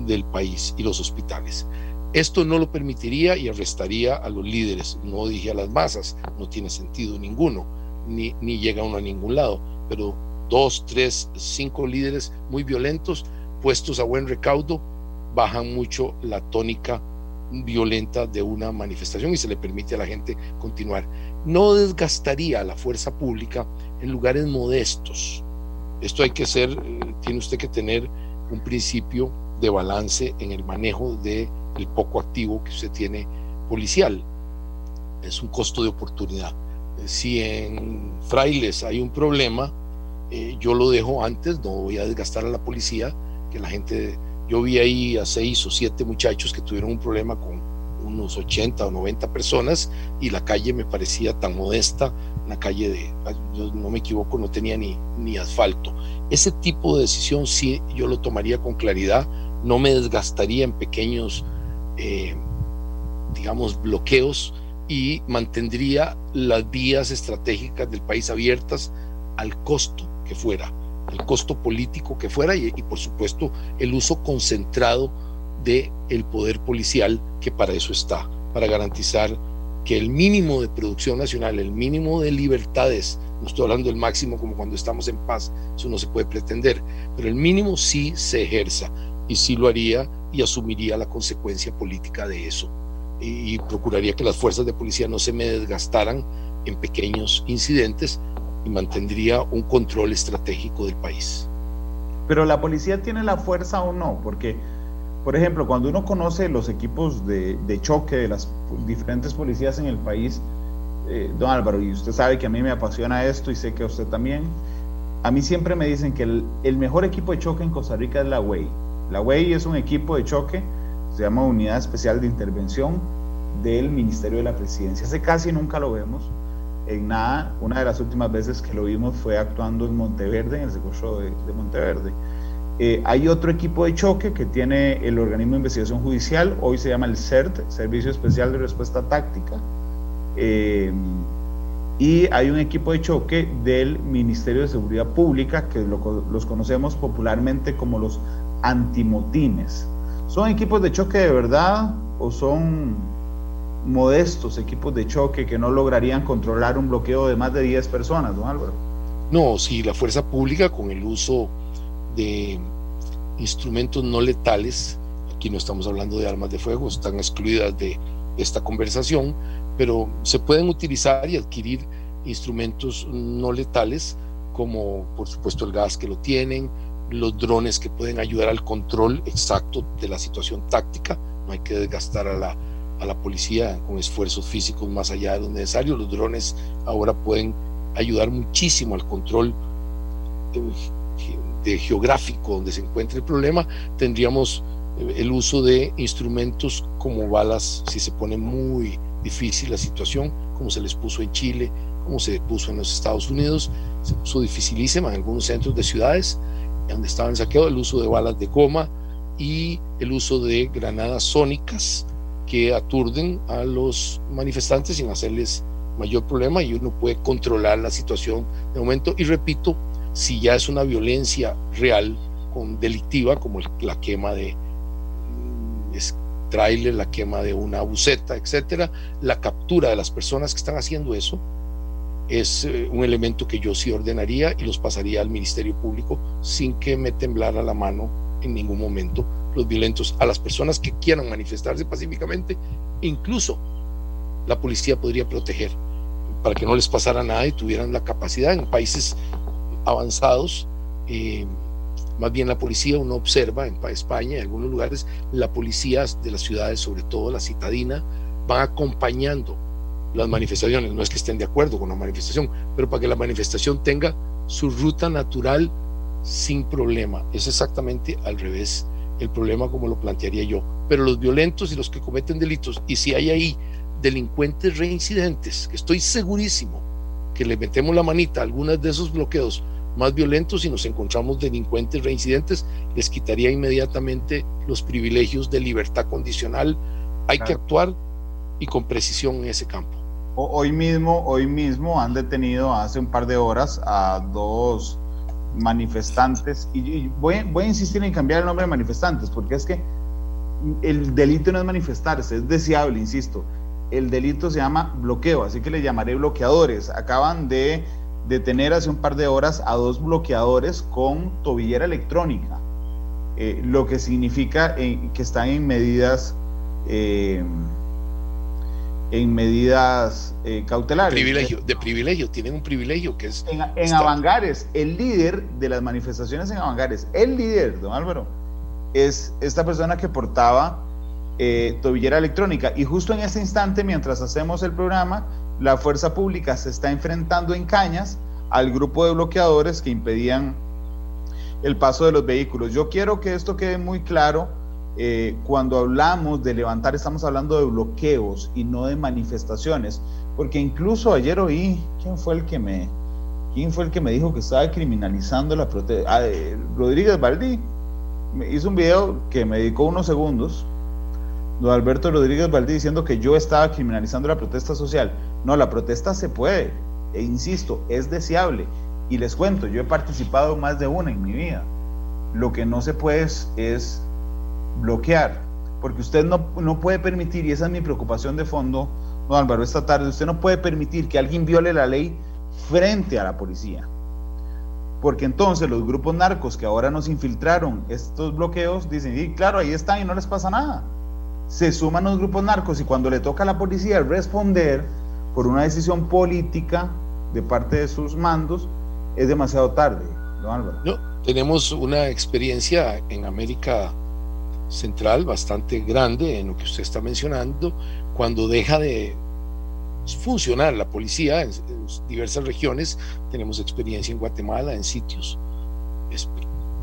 del país y los hospitales. Esto no lo permitiría y arrestaría a los líderes, no dije a las masas, no tiene sentido ninguno, ni, ni llega uno a ningún lado, pero dos, tres, cinco líderes muy violentos, puestos a buen recaudo, bajan mucho la tónica violenta de una manifestación y se le permite a la gente continuar. No desgastaría la fuerza pública en lugares modestos. Esto hay que ser, eh, tiene usted que tener un principio de balance en el manejo de el poco activo que usted tiene policial. Es un costo de oportunidad. Si en Frailes hay un problema, eh, yo lo dejo antes, no voy a desgastar a la policía, que la gente, yo vi ahí a seis o siete muchachos que tuvieron un problema con unos 80 o 90 personas y la calle me parecía tan modesta, una calle de, yo no me equivoco, no tenía ni, ni asfalto. Ese tipo de decisión sí yo lo tomaría con claridad, no me desgastaría en pequeños eh, digamos, bloqueos y mantendría las vías estratégicas del país abiertas al costo que fuera, el costo político que fuera y, por supuesto el uso concentrado del el poder policial que para eso está, para garantizar que el mínimo de producción nacional, el mínimo de libertades, no estoy hablando del máximo como cuando estamos en paz, eso no se puede pretender, pero el mínimo sí se ejerza y sí lo haría y asumiría la consecuencia política de eso y, procuraría que las fuerzas de policía no se me desgastaran en pequeños incidentes y mantendría un control estratégico del país. Pero la policía tiene la fuerza o no, porque, por ejemplo, cuando uno conoce los equipos de, choque de las diferentes policías en el país, eh, don Álvaro, y usted sabe que a mí me apasiona esto y sé que a usted también, a mí siempre me dicen que el, el mejor equipo de choque en Costa Rica es la WEI la WEI es un equipo de choque, se llama Unidad Especial de Intervención del Ministerio de la Presidencia. Hace casi nunca lo vemos en nada. Una de las últimas veces que lo vimos fue actuando en Monteverde, en el secuestro de, Monteverde. Eh, hay otro equipo de choque que tiene el organismo de investigación judicial, hoy se llama el CERT, Servicio Especial de Respuesta Táctica. Eh, y hay un equipo de choque del Ministerio de Seguridad Pública, que los conocemos popularmente como los antimotines. ¿Son equipos de choque de verdad o son modestos equipos de choque que no lograrían controlar un bloqueo de más de 10 personas, don Álvaro? No, si la fuerza pública con el uso de instrumentos no letales, aquí no estamos hablando de armas de fuego, están excluidas de esta conversación, pero se pueden utilizar y adquirir instrumentos no letales como por supuesto el gas que lo tienen, los drones que pueden ayudar al control exacto de la situación táctica, no hay que desgastar a la, a la policía con esfuerzos físicos más allá de lo necesario, los drones ahora pueden ayudar muchísimo al control geográfico donde se encuentre el problema, tendríamos eh, el uso de instrumentos como balas si se pone muy difícil la situación, como se les puso en Chile, como se puso en los Estados Unidos, se puso dificilísima en algunos centros de ciudades donde estaban saqueados, el uso de balas de goma y el uso de granadas sónicas que aturden a los manifestantes sin hacerles mayor problema y uno puede controlar la situación de momento. Y repito, si ya es una violencia real, con delictiva, como la quema de mm, trailer, la quema de una buceta, etcétera, la captura de las personas que están haciendo eso es eh, un elemento que yo sí ordenaría y los pasaría al Ministerio Público sin que me temblara la mano en ningún momento los violentos a las personas que quieran manifestarse pacíficamente, incluso la policía podría proteger para que no les pasara nada y tuvieran la capacidad en países avanzados. Eh, más bien la policía, uno observa en España, en algunos lugares, la policía de las ciudades, sobre todo la citadina, van acompañando las manifestaciones. No es que estén de acuerdo con la manifestación, pero para que la manifestación tenga su ruta natural sin problema. Es exactamente al revés el problema como lo plantearía yo. Pero los violentos y los que cometen delitos, y si hay ahí delincuentes reincidentes, que estoy segurísimo que le metemos la manita a algunos de esos bloqueos más violentos y nos encontramos delincuentes reincidentes, les quitaría inmediatamente los privilegios de libertad condicional. Hay que actuar y con precisión en ese campo. Hoy mismo, hoy mismo han detenido hace un par de horas a dos manifestantes y, voy, voy a insistir en cambiar el nombre de manifestantes porque es que el delito no es manifestarse, es deseable, insisto el delito se llama bloqueo, así que le llamaré bloqueadores. Acaban de detener hace un par de horas a dos bloqueadores con tobillera electrónica, eh, lo que significa eh, que están en medidas eh, en medidas cautelares. Privilegio, de privilegio, tienen un privilegio que es... En, en Avangares, el líder de las manifestaciones en Avangares, el líder, don Álvaro, es esta persona que portaba tobillera electrónica. Y justo en ese instante, mientras hacemos el programa, la fuerza pública se está enfrentando en cañas al grupo de bloqueadores que impedían el paso de los vehículos. Yo quiero que esto quede muy claro. Eh, cuando hablamos de levantar, estamos hablando de bloqueos y no de manifestaciones, porque incluso ayer oí, ¿quién fue el que me, quién fue el que me dijo que estaba criminalizando la protesta? Ah, eh, Rodríguez Baldí me hizo un video que me dedicó unos segundos don Alberto Rodríguez Valdí diciendo que yo estaba criminalizando la protesta social. No, la protesta se puede, e insisto, es deseable. Y les cuento, yo he participado más de una en mi vida. Lo que no se puede es, bloquear, porque usted no, no, puede permitir, y esa es mi preocupación de fondo, don Álvaro, esta tarde, usted no puede permitir que alguien viole la ley frente a la policía. Porque entonces los grupos narcos que ahora nos infiltraron estos bloqueos dicen, y claro, ahí están y no les pasa nada se suman los grupos narcos y cuando le toca a la policía responder por una decisión política de parte de sus mandos, es demasiado tarde, don Álvaro. No, tenemos una experiencia en América Central bastante grande en lo que usted está mencionando, cuando deja de funcionar la policía en, diversas regiones, tenemos experiencia en Guatemala, en sitios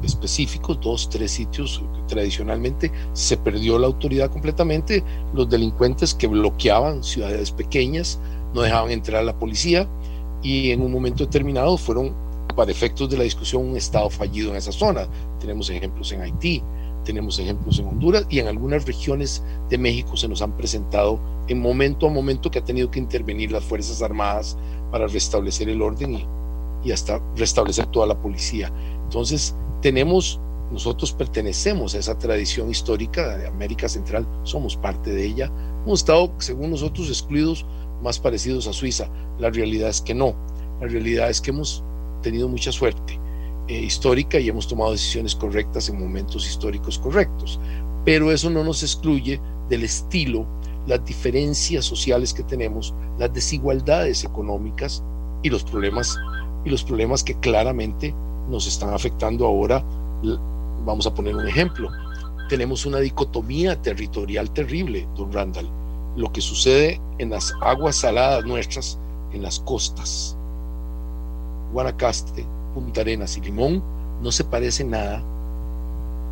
específicos, dos, tres sitios, tradicionalmente se perdió la autoridad completamente, los delincuentes que bloqueaban ciudades pequeñas, no dejaban entrar a la policía y en un momento determinado fueron, para efectos de la discusión, un Estado fallido en esa zona. Tenemos ejemplos en Haití, tenemos ejemplos en Honduras y en algunas regiones de México se nos han presentado en momento a momento que ha tenido que intervenir las Fuerzas Armadas para restablecer el orden y, y hasta restablecer toda la policía. Entonces, tenemos, nosotros pertenecemos a esa tradición histórica de América Central, somos parte de ella. Hemos estado, según nosotros, excluidos más parecidos a Suiza. La realidad es que no. La realidad es que hemos tenido mucha suerte eh, histórica y hemos tomado decisiones correctas en momentos históricos correctos. Pero eso no nos excluye del estilo, las diferencias sociales que tenemos, las desigualdades económicas y los problemas y los problemas que claramente nos están afectando ahora Vamos a poner un ejemplo. Tenemos una dicotomía territorial terrible, don Randall. Lo que sucede en las aguas saladas nuestras, en las costas, Guanacaste, Punta Arenas y Limón, no se parece nada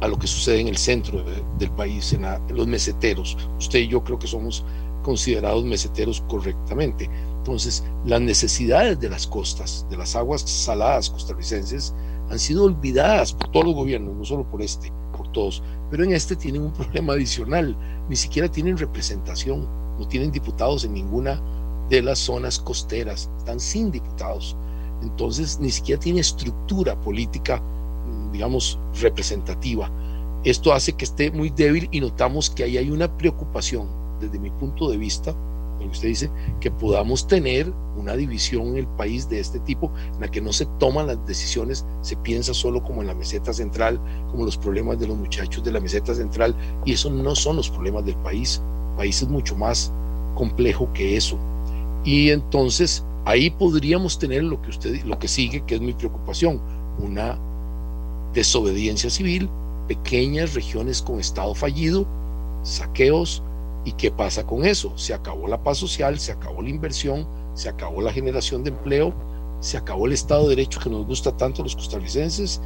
a lo que sucede en el centro del país, en, los meseteros. Usted y yo creo que somos considerados meseteros correctamente. Entonces, las necesidades de las costas, de las aguas saladas costarricenses, han sido olvidadas por todos los gobiernos, no solo por este, por todos. Pero en este tienen un problema adicional, ni siquiera tienen representación, no tienen diputados en ninguna de las zonas costeras, están sin diputados. Entonces, ni siquiera tiene estructura política digamos, representativa. Esto hace que esté muy débil y notamos que ahí hay una preocupación, desde mi punto de vista, lo que usted dice, que podamos tener una división en el país de este tipo, en la que no se toman las decisiones, se piensa solo como en la meseta central, como los problemas de los muchachos de la meseta central, y eso no son los problemas del país. El país es mucho más complejo que eso. Y entonces ahí podríamos tener lo que usted, lo que sigue, que es mi preocupación, una desobediencia civil, pequeñas regiones con Estado fallido, saqueos. ¿Y qué pasa con eso? Se acabó la paz social, se acabó la inversión, se acabó la generación de empleo, se acabó el Estado de Derecho que nos gusta tanto a los costarricenses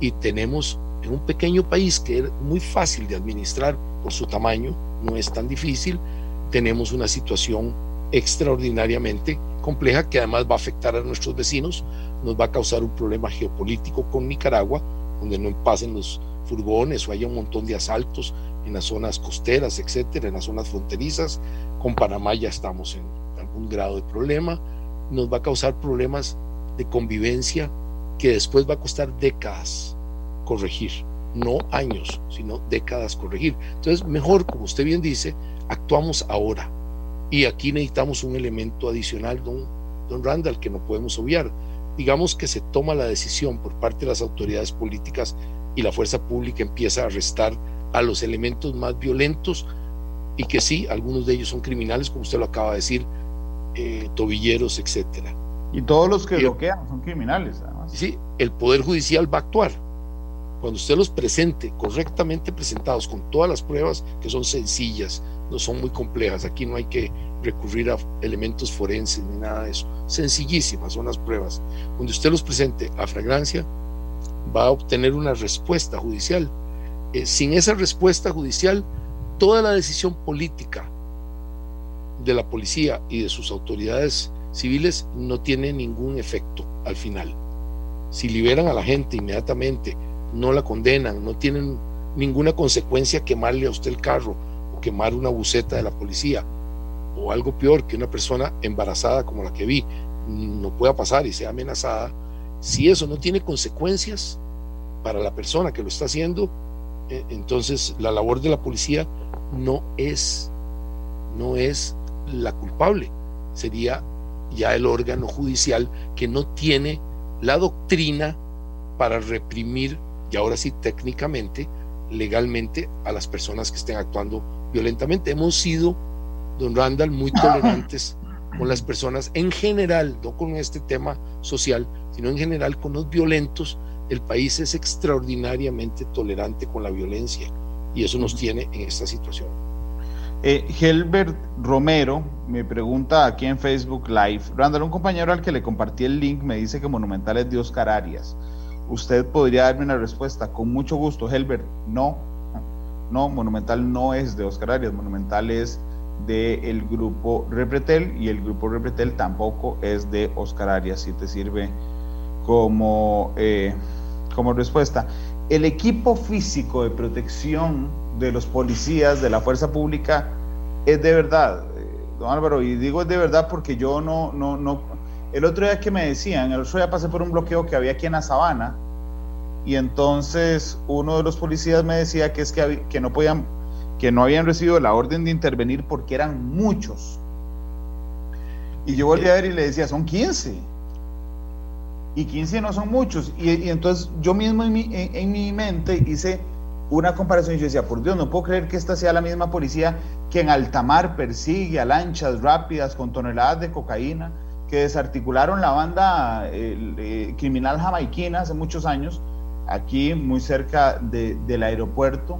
y tenemos en un pequeño país que es muy fácil de administrar por su tamaño, no es tan difícil, tenemos una situación extraordinariamente compleja que además va a afectar a nuestros vecinos, nos va a causar un problema geopolítico con Nicaragua, donde no pasen los furgones o haya un montón de asaltos en las zonas costeras, etcétera, en las zonas fronterizas. Con Panamá ya estamos en algún grado de problema. Nos va a causar problemas de convivencia que después va a costar décadas corregir, no años, sino décadas corregir. Entonces, mejor, como usted bien dice, actuamos ahora. Y aquí necesitamos un elemento adicional, don, don Randall, que no podemos obviar digamos que se toma la decisión por parte de las autoridades políticas y la fuerza pública empieza a arrestar a los elementos más violentos y que sí, algunos de ellos son criminales, como usted lo acaba de decir, eh, tobilleros, etcétera. Y todos los que bloquean son criminales, además. Sí, el Poder Judicial va a actuar. Cuando usted los presente correctamente presentados con todas las pruebas que son sencillas, no son muy complejas, aquí no hay que recurrir a elementos forenses ni nada de eso. Sencillísimas son las pruebas. Cuando usted los presente a fragancia, va a obtener una respuesta judicial. Eh, sin esa respuesta judicial, toda la decisión política de la policía y de sus autoridades civiles no tiene ningún efecto al final. Si liberan a la gente inmediatamente, no la condenan, no tienen ninguna consecuencia quemarle a usted el carro o quemar una buceta de la policía o algo peor que una persona embarazada como la que vi no pueda pasar y sea amenazada, si eso no tiene consecuencias para la persona que lo está haciendo, entonces la labor de la policía no es no es la culpable, sería ya el órgano judicial que no tiene la doctrina para reprimir, y ahora sí técnicamente, legalmente, a las personas que estén actuando violentamente. Hemos sido don Randall, muy tolerantes con las personas en general, no con este tema social, sino en general con los violentos. El país es extraordinariamente tolerante con la violencia y eso nos tiene en esta situación. Eh, Helbert Romero me pregunta aquí en Facebook Live, Randall, un compañero al que le compartí el link me dice que Monumental es de Oscar Arias. ¿Usted podría darme una respuesta? Con mucho gusto, Helbert. No, no, Monumental no es de Oscar Arias, Monumental es del grupo Repretel y el grupo Repretel tampoco es de Oscar Arias, si te sirve como, eh, como respuesta. El equipo físico de protección de los policías de la fuerza pública es de verdad, eh, don Álvaro, y digo es de verdad porque yo no, no, no, el otro día que me decían, el otro día pasé por un bloqueo que había aquí en la sabana, y entonces uno de los policías me decía que es que, que no podían que no habían recibido la orden de intervenir porque eran muchos. Y yo volví a ver y le decía, son 15. Y 15 no son muchos. Y, entonces yo mismo en mi, en, mi, mente hice una comparación y yo decía, por Dios, no puedo creer que esta sea la misma policía que en alta mar persigue a lanchas rápidas con toneladas de cocaína, que desarticularon la banda eh, criminal jamaiquina hace muchos años aquí muy cerca del aeropuerto,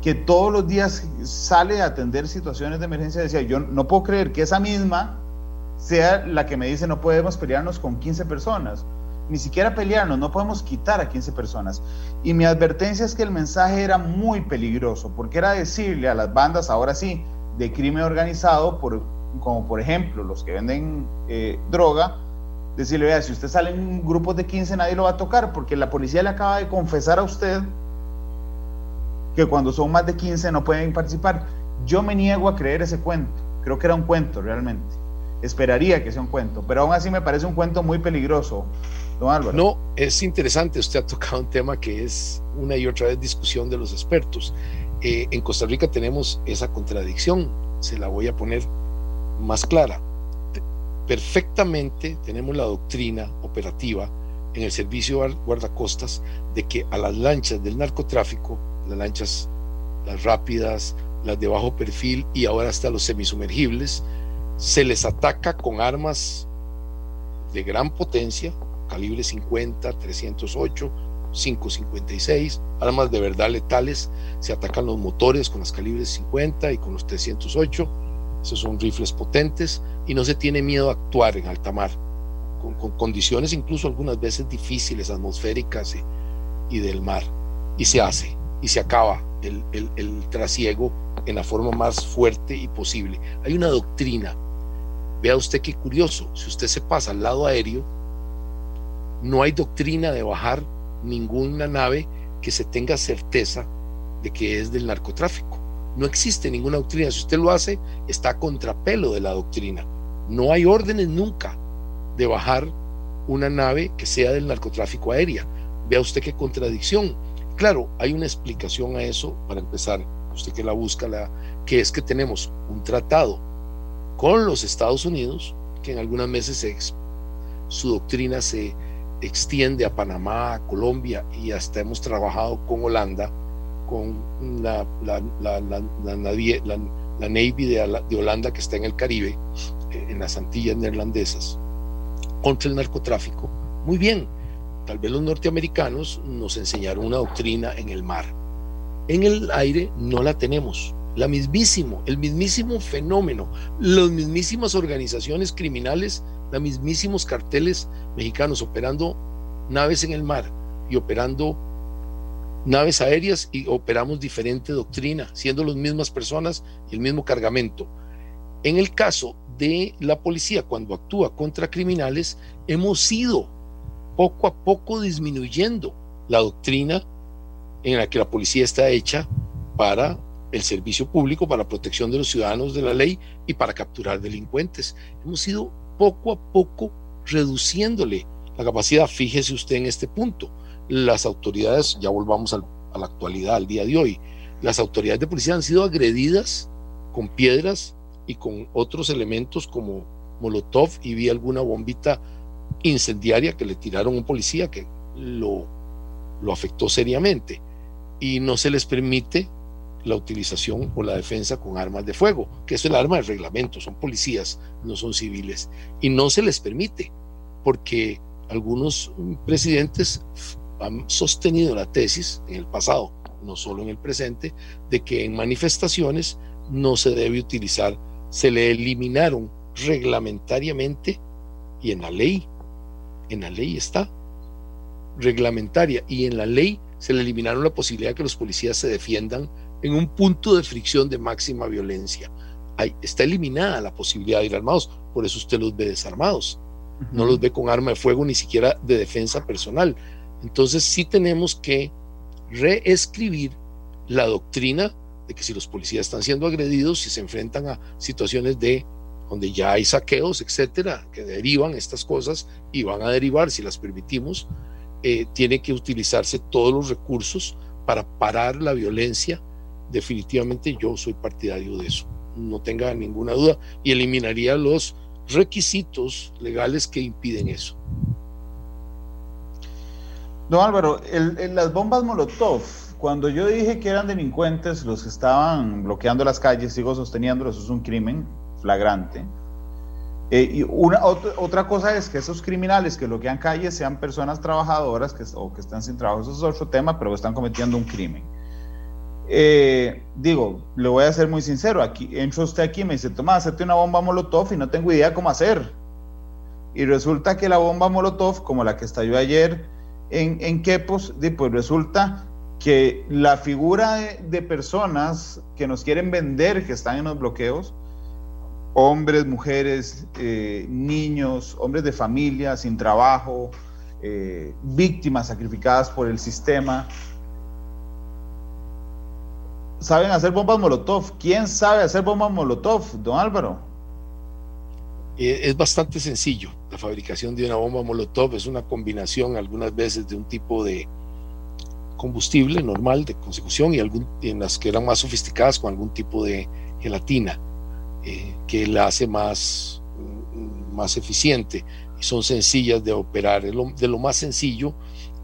que todos los días sale a atender situaciones de emergencia. Decía, yo no puedo creer que esa misma sea la que me dice no podemos pelearnos con 15 personas. Ni siquiera pelearnos, no podemos quitar a 15 personas. Y mi advertencia es que el mensaje era muy peligroso, porque era decirle a las bandas, ahora sí, de crimen organizado, por, como por ejemplo los que venden eh, droga, decirle, vea, si usted sale en grupos de 15 nadie lo va a tocar, porque la policía le acaba de confesar a usted que cuando son más de 15 no pueden participar. Yo me niego a creer ese cuento, creo que era un cuento realmente. Esperaría que sea un cuento, pero aún así me parece un cuento muy peligroso, No, es interesante, usted ha tocado un tema que es una y otra vez discusión de los expertos. Eh, en Costa Rica tenemos esa contradicción, se la voy a poner más clara perfectamente tenemos la doctrina operativa en el servicio guardacostas de que a las lanchas del narcotráfico, las lanchas, las rápidas, las de bajo perfil y ahora hasta los semisumergibles, se les ataca con armas de gran potencia, calibre 50, 308, 556, armas de verdad letales, se atacan los motores con las calibres 50 y con los 308 esos son rifles potentes y no se tiene miedo a actuar en alta mar, con, condiciones incluso algunas veces difíciles, atmosféricas y, del mar. Y se hace, y se acaba el, el, trasiego en la forma más fuerte y posible. Hay una doctrina. Vea usted qué curioso, si usted se pasa al lado aéreo, no hay doctrina de bajar ninguna nave que se tenga certeza de que es del narcotráfico. No existe ninguna doctrina. Si usted lo hace, está a contrapelo de la doctrina. No hay órdenes nunca de bajar una nave que sea del narcotráfico aérea. Vea usted qué contradicción. Claro, hay una explicación a eso para empezar. Usted que la busca, la, que es que tenemos un tratado con los Estados Unidos, que en algunas meses su doctrina se extiende a Panamá, a Colombia y hasta hemos trabajado con Holanda con la, Navy de, de, Holanda que está en el Caribe, eh, en las Antillas neerlandesas, contra el narcotráfico. Muy bien, tal vez los norteamericanos nos enseñaron una doctrina en el mar. En el aire no la tenemos. La mismísimo, el mismísimo fenómeno, las mismísimas organizaciones criminales, los mismísimos carteles mexicanos operando naves en el mar y operando naves aéreas y operamos diferente doctrina, siendo las mismas personas y el mismo cargamento. En el caso de la policía, cuando actúa contra criminales, hemos ido poco a poco disminuyendo la doctrina en la que la policía está hecha para el servicio público, para la protección de los ciudadanos de la ley y para capturar delincuentes. Hemos ido poco a poco reduciéndole la capacidad. Fíjese usted en este punto las autoridades, ya volvamos a la actualidad, al día de hoy, las autoridades de policía han sido agredidas con piedras y con otros elementos como Molotov y vi alguna bombita incendiaria que le tiraron a un policía que lo, lo afectó seriamente y no se les permite la utilización o la defensa con armas de fuego, que es el arma de reglamento, son policías, no son civiles, y no se les permite, porque algunos presidentes han sostenido la tesis en el pasado, no solo en el presente, de que en manifestaciones no se debe utilizar, se le eliminaron reglamentariamente y en la ley, en la ley está, reglamentaria y en la ley se le eliminaron la posibilidad de que los policías se defiendan en un punto de fricción de máxima violencia. Ahí está eliminada la posibilidad de ir armados, por eso usted los ve desarmados, no los ve con arma de fuego ni siquiera de defensa personal. Entonces sí tenemos que reescribir la doctrina de que si los policías están siendo agredidos, si se enfrentan a situaciones de donde ya hay saqueos, etcétera, que derivan estas cosas y van a derivar si las permitimos, eh, tiene que utilizarse todos los recursos para parar la violencia. Definitivamente yo soy partidario de eso, no tenga ninguna duda, y eliminaría los requisitos legales que impiden eso. Don Álvaro, en las bombas Molotov, cuando yo dije que eran delincuentes los que estaban bloqueando las calles, sigo sosteniendo, eso es un crimen flagrante. Eh, y una, otra, cosa es que esos criminales que bloquean calles sean personas trabajadoras o que están sin trabajo, eso es otro tema, pero están cometiendo un crimen. Eh, digo, le voy a ser muy sincero, aquí entro usted aquí y me dice, toma, hacerte una bomba Molotov y no tengo idea cómo hacer. Y resulta que la bomba Molotov, como la que estalló ayer en, en Quepos, pues resulta que la figura de, personas que nos quieren vender, que están en los bloqueos, hombres, mujeres, eh, niños, hombres de familia sin trabajo, eh, víctimas sacrificadas por el sistema, saben hacer bombas Molotov. ¿Quién sabe hacer bombas Molotov, don Álvaro? Eh, es bastante sencillo. La fabricación de una bomba Molotov es una combinación algunas veces de un tipo de combustible normal de consecución y algún, en las que eran más sofisticadas con algún tipo de gelatina eh, que la hace más, mm, más eficiente y son sencillas de operar. de lo más sencillo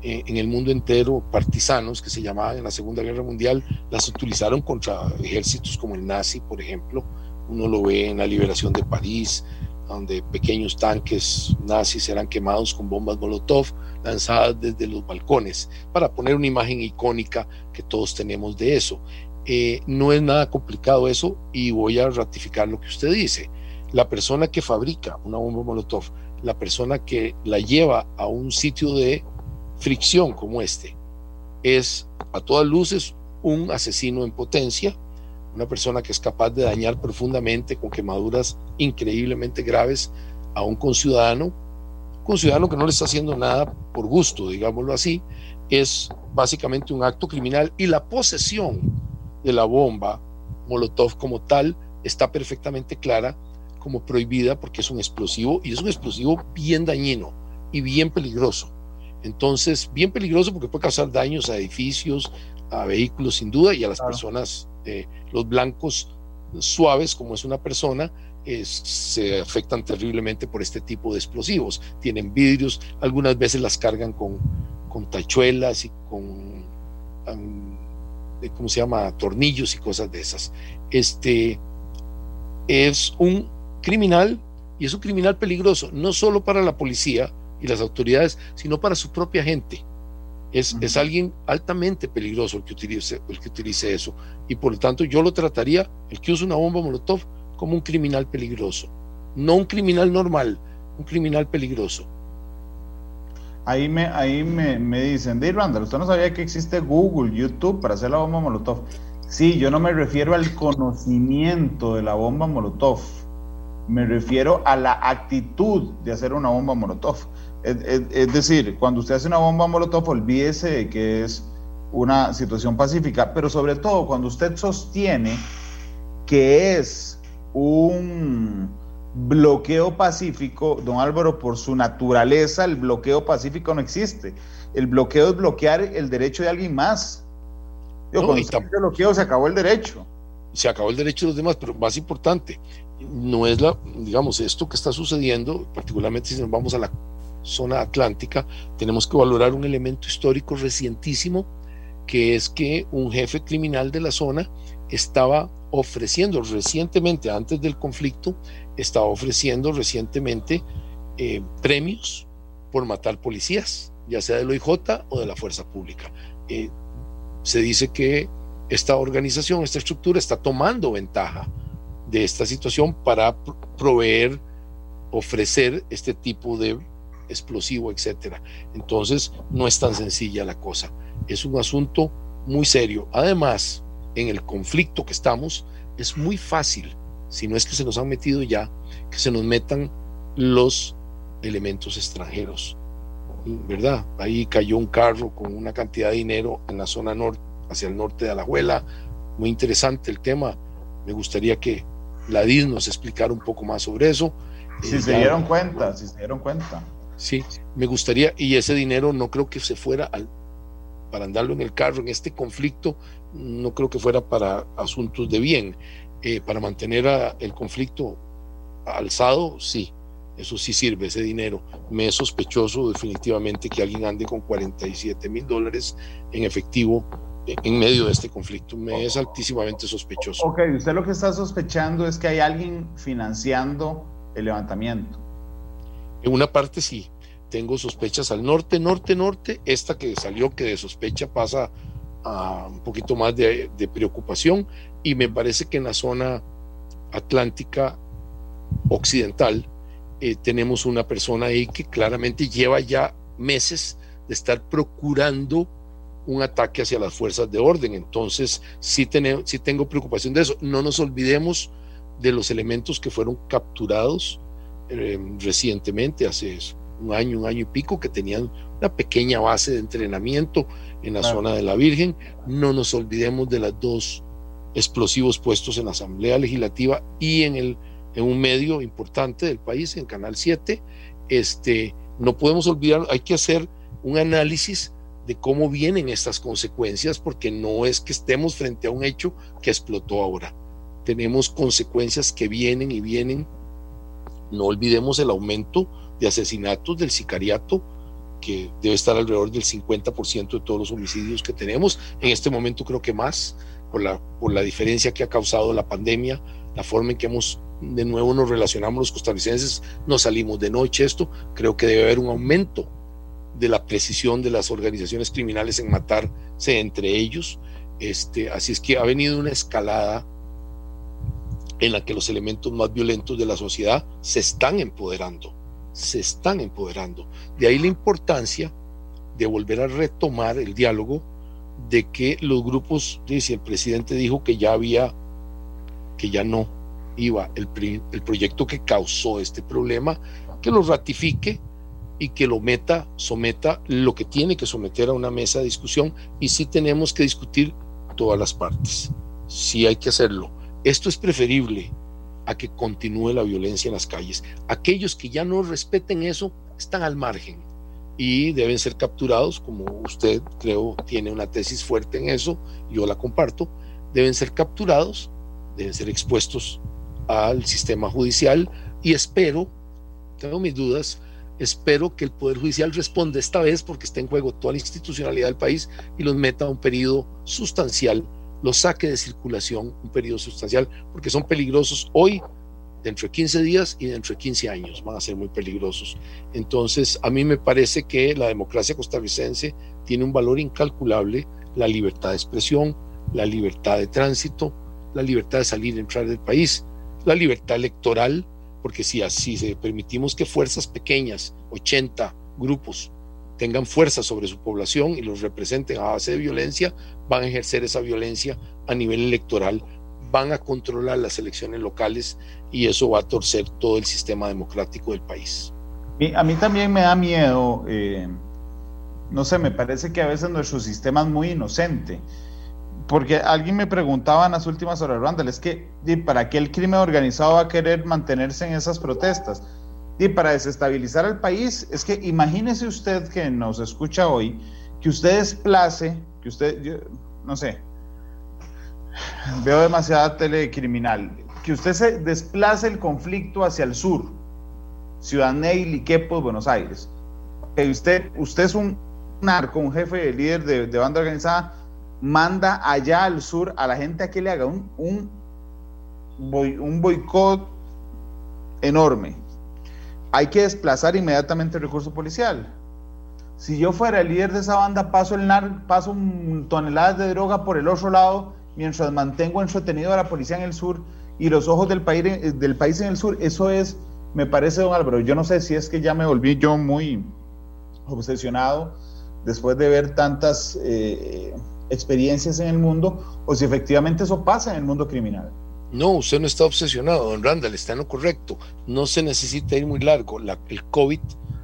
eh, en el mundo entero, partisanos que se llamaban en la Segunda Guerra Mundial, las utilizaron contra ejércitos como el nazi, por ejemplo. Uno lo ve en la liberación de París, donde pequeños tanques nazis eran quemados con bombas Molotov lanzadas desde los balcones, para poner una imagen icónica que todos tenemos de eso. Eh, no es nada complicado eso y voy a ratificar lo que usted dice. La persona que fabrica una bomba Molotov, la persona que la lleva a un sitio de fricción como este, es a todas luces un asesino en potencia, una persona que es capaz de dañar profundamente con quemaduras increíblemente graves a un conciudadano, conciudadano que no le está haciendo nada por gusto, digámoslo así, es básicamente un acto criminal y la posesión de la bomba Molotov como tal está perfectamente clara como prohibida porque es un explosivo y es un explosivo bien dañino y bien peligroso. Entonces, bien peligroso porque puede causar daños a edificios, a vehículos sin duda y a las personas eh, los blancos suaves, como es una persona, se afectan terriblemente por este tipo de explosivos. Tienen vidrios, algunas veces las cargan con, con tachuelas y con, eh, ¿cómo se llama?, tornillos y cosas de esas. Este es un criminal y es un criminal peligroso, no solo para la policía y las autoridades, sino para su propia gente. Es, alguien altamente peligroso el que, utilice, el que utilice eso. Y por lo tanto yo lo trataría, el que usa una bomba Molotov, como un criminal peligroso. No un criminal normal, un criminal peligroso. Ahí me, ahí me, me dicen, Dave Randall, usted no sabía que existe Google, YouTube para hacer la bomba Molotov. Sí, yo no me refiero al conocimiento de la bomba Molotov, me refiero a la actitud de hacer una bomba Molotov. Es, decir, cuando usted hace una bomba molotov, olvídese de que es una situación pacífica, pero sobre todo cuando usted sostiene que es un bloqueo pacífico, don Álvaro, por su naturaleza, el bloqueo pacífico no existe. El bloqueo es bloquear el derecho de alguien más. Yo, cuando se bloqueo se acabó el derecho. Se acabó el derecho de los demás, pero más importante, no es la, digamos, esto que está sucediendo, particularmente si nos vamos a la zona atlántica, tenemos que valorar un elemento histórico recientísimo, que es que un jefe criminal de la zona estaba ofreciendo recientemente, antes del conflicto, estaba ofreciendo recientemente eh, premios por matar policías, ya sea del OIJ o de la fuerza pública. Eh, se dice que esta organización, esta estructura está tomando ventaja de esta situación para proveer, ofrecer este tipo de explosivo, etcétera. Entonces, no es tan sencilla la cosa. Es un asunto muy serio. Además, en el conflicto que estamos, es muy fácil, si no es que se nos han metido ya, que se nos metan los elementos extranjeros. ¿Verdad? Ahí cayó un carro con una cantidad de dinero en la zona norte, hacia el norte de Alajuela. Muy interesante el tema. Me gustaría que la DIS nos explicara un poco más sobre eso. Si se dieron cuenta, si se dieron cuenta. Sí, me gustaría, y ese dinero no creo que se fuera al, para andarlo en el carro en este conflicto, no creo que fuera para asuntos de bien. Eh, para mantener el conflicto alzado, sí, eso sí sirve, ese dinero. Me es sospechoso definitivamente que alguien ande con 47 mil dólares en efectivo en medio de este conflicto. Me es altísimamente sospechoso. Ok, usted lo que está sospechando es que hay alguien financiando el levantamiento. En una parte sí, tengo sospechas al norte, norte, norte. Esta que salió que de sospecha pasa a un poquito más de, preocupación y me parece que en la zona atlántica occidental eh, tenemos una persona ahí que claramente lleva ya meses de estar procurando un ataque hacia las fuerzas de orden. Entonces, sí, tenemos, sí tengo preocupación de eso. No nos olvidemos de los elementos que fueron capturados eh, recientemente, hace un año, un año y pico, que tenían una pequeña base de entrenamiento en la zona de la Virgen. No nos olvidemos de los dos explosivos puestos en la Asamblea Legislativa y en, el, en un medio importante del país, en Canal 7. Este, no podemos olvidar, hay que hacer un análisis de cómo vienen estas consecuencias, porque no es que estemos frente a un hecho que explotó ahora. Tenemos consecuencias que vienen y vienen. No olvidemos el aumento de asesinatos del sicariato, que debe estar alrededor del 50% de todos los homicidios que tenemos. En este momento creo que más, por la, por la diferencia que ha causado la pandemia, la forma en que hemos de nuevo nos relacionamos los costarricenses, nos salimos de noche, esto creo que debe haber un aumento de la precisión de las organizaciones criminales en matarse entre ellos. Este, así es que ha venido una escalada en la que los elementos más violentos de la sociedad se están empoderando, se están empoderando. De ahí la importancia de volver a retomar el diálogo de que los grupos, dice el presidente dijo que ya había, que ya no iba el, el proyecto que causó este problema, que lo ratifique y que lo meta, someta lo que tiene que someter a una mesa de discusión y sí tenemos que discutir todas las partes. Sí hay que hacerlo. Esto es preferible a que continúe la violencia en las calles. Aquellos que ya no respeten eso están al margen y deben ser capturados, como usted creo tiene una tesis fuerte en eso, yo la comparto, deben ser capturados, deben ser expuestos al sistema judicial y espero, tengo mis dudas, Espero que el Poder Judicial responda esta vez porque está en juego toda la institucionalidad del país y los meta a un periodo sustancial, los saque de circulación, un periodo sustancial, porque son peligrosos hoy, dentro de 15 días y dentro de 15 años, van a ser muy peligrosos. Entonces, a mí me parece que la democracia costarricense tiene un valor incalculable, la libertad de expresión, la libertad de tránsito, la libertad de salir y entrar del país, la libertad electoral, porque si así se permitimos que fuerzas pequeñas, 80 grupos, tengan fuerza sobre su población y los representen a base de violencia, van a ejercer esa violencia a nivel electoral, van a controlar las elecciones locales y eso va a torcer todo el sistema democrático del país. A mí también me da miedo, eh, no sé, me parece que a veces nuestro sistema es muy inocente porque alguien me preguntaba en las últimas horas, Randall, es que ¿para qué el crimen organizado va a querer mantenerse en esas protestas? Y para desestabilizar al país, es que imagínese usted que nos escucha hoy, que usted desplace, que usted, no sé, veo demasiada telecriminal, que usted se desplace el conflicto hacia el sur, Ciudad Neil y Quepos, Buenos Aires. Que usted, usted es un narco, un jefe, líder de, de banda organizada, manda allá al sur a la gente a que le haga un, un, un boicot enorme. Hay que desplazar inmediatamente el recurso policial. Si yo fuera el líder de esa banda, paso, el nar, paso toneladas de droga por el otro lado mientras mantengo entretenido a la policía en el sur y los ojos del país, del país en el sur. Eso es, me parece, don Álvaro, yo no sé si es que ya me volví yo muy obsesionado después de ver tantas... Eh, experiencias en el mundo o si efectivamente eso pasa en el mundo criminal. No, usted no está obsesionado, don Randall, está en lo correcto. No se necesita ir muy largo. La, el COVID,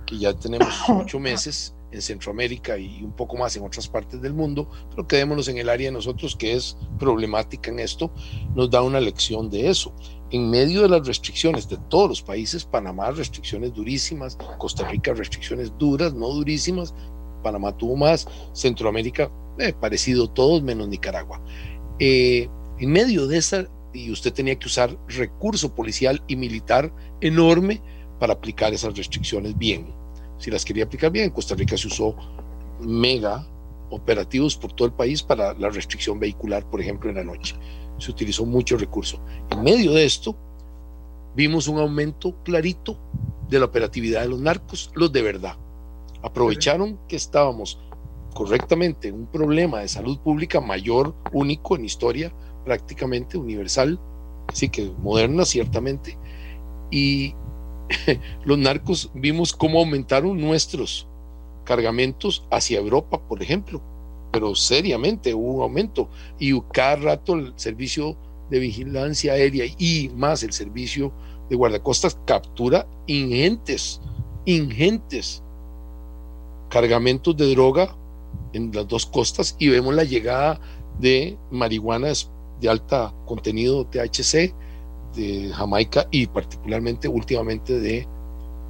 que ya tenemos ocho meses en Centroamérica y un poco más en otras partes del mundo, pero quedémonos en el área de nosotros que es problemática en esto, nos da una lección de eso. En medio de las restricciones de todos los países, Panamá restricciones durísimas, Costa Rica restricciones duras, no durísimas, Panamá tuvo más, Centroamérica eh, parecido todos menos Nicaragua. Eh, en medio de esa, y usted tenía que usar recurso policial y militar enorme para aplicar esas restricciones bien. Si las quería aplicar bien, en Costa Rica se usó mega operativos por todo el país para la restricción vehicular, por ejemplo, en la noche. Se utilizó mucho recurso. En medio de esto, vimos un aumento clarito de la operatividad de los narcos, los de verdad. Aprovecharon que estábamos correctamente en un problema de salud pública mayor, único en historia, prácticamente universal, así que moderna ciertamente, y los narcos vimos cómo aumentaron nuestros cargamentos hacia Europa, por ejemplo, pero seriamente hubo un aumento. Y cada rato el servicio de vigilancia aérea y más el servicio de guardacostas captura ingentes, ingentes cargamentos de droga en las dos costas y vemos la llegada de marihuanas de alta contenido THC de Jamaica y particularmente últimamente de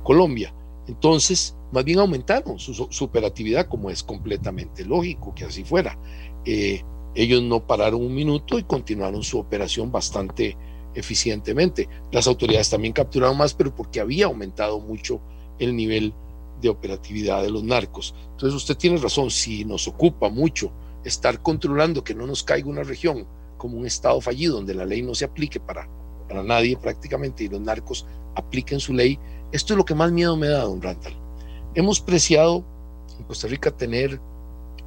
Colombia. Entonces, más bien aumentaron su, operatividad, como es completamente lógico que así fuera. Eh, ellos no pararon un minuto y continuaron su operación bastante eficientemente. Las autoridades también capturaron más, pero porque había aumentado mucho el nivel de operatividad de los narcos. Entonces usted tiene razón, si nos ocupa mucho estar controlando que no nos caiga una región como un estado fallido donde la ley no se aplique para, para nadie prácticamente y los narcos apliquen su ley, esto es lo que más miedo me da, don Randall. Hemos preciado en Costa Rica tener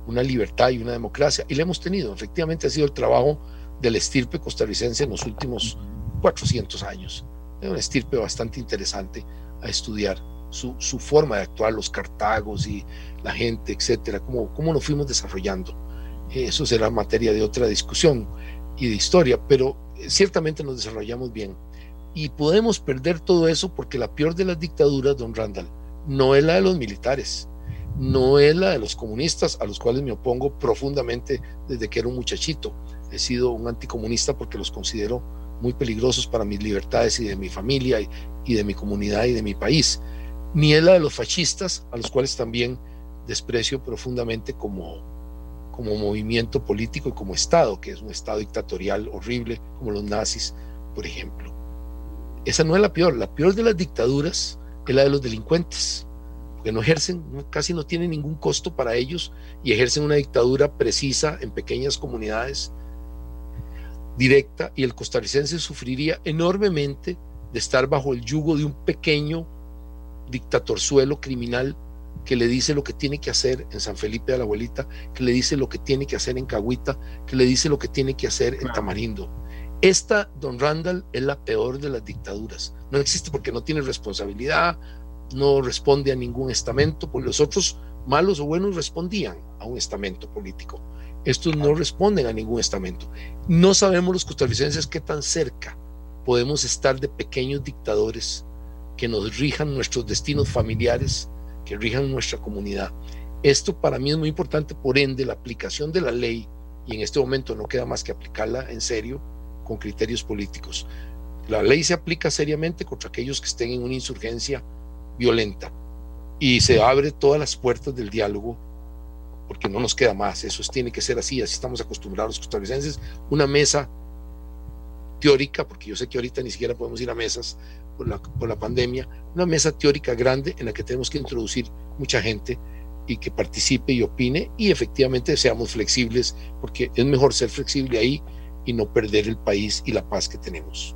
una libertad y una democracia y la hemos tenido. Efectivamente ha sido el trabajo del estirpe costarricense en los últimos 400 años. Es un estirpe bastante interesante a estudiar su, su, forma de actuar, los cartagos y la gente, etcétera, cómo, cómo nos fuimos desarrollando. Eso será materia de otra discusión y de historia, pero ciertamente nos desarrollamos bien. Y podemos perder todo eso porque la peor de las dictaduras, don Randall, no es la de los militares, no es la de los comunistas, a los cuales me opongo profundamente desde que era un muchachito. He sido un anticomunista porque los considero muy peligrosos para mis libertades y de mi familia y, de mi comunidad y de mi país ni es la de los fascistas, a los cuales también desprecio profundamente como, como movimiento político y como Estado, que es un Estado dictatorial horrible, como los nazis, por ejemplo. Esa no es la peor, la peor de las dictaduras es la de los delincuentes, porque no ejercen, casi no tienen ningún costo para ellos y ejercen una dictadura precisa en pequeñas comunidades, directa, y el costarricense sufriría enormemente de estar bajo el yugo de un pequeño dictatorzuelo criminal que le dice lo que tiene que hacer en San Felipe de la Abuelita, que le dice lo que tiene que hacer en Cahuita, que le dice lo que tiene que hacer en Tamarindo. Esta, don Randall, es la peor de las dictaduras. No existe porque no tiene responsabilidad, no responde a ningún estamento, porque los otros malos o buenos respondían a un estamento político. Estos no responden a ningún estamento. No sabemos los costarricenses qué tan cerca podemos estar de pequeños dictadores que nos rijan nuestros destinos familiares, que rijan nuestra comunidad. Esto para mí es muy importante, por ende, la aplicación de la ley, y en este momento no queda más que aplicarla en serio con criterios políticos. La ley se aplica seriamente contra aquellos que estén en una insurgencia violenta y se abre todas las puertas del diálogo porque no nos queda más, eso tiene que ser así, así estamos acostumbrados los costarricenses, una mesa teórica, porque yo sé que ahorita ni siquiera podemos ir a mesas por la, por la pandemia, una mesa teórica grande en la que tenemos que introducir mucha gente y que participe y opine y efectivamente seamos flexibles, porque es mejor ser flexible ahí y no perder el país y la paz que tenemos.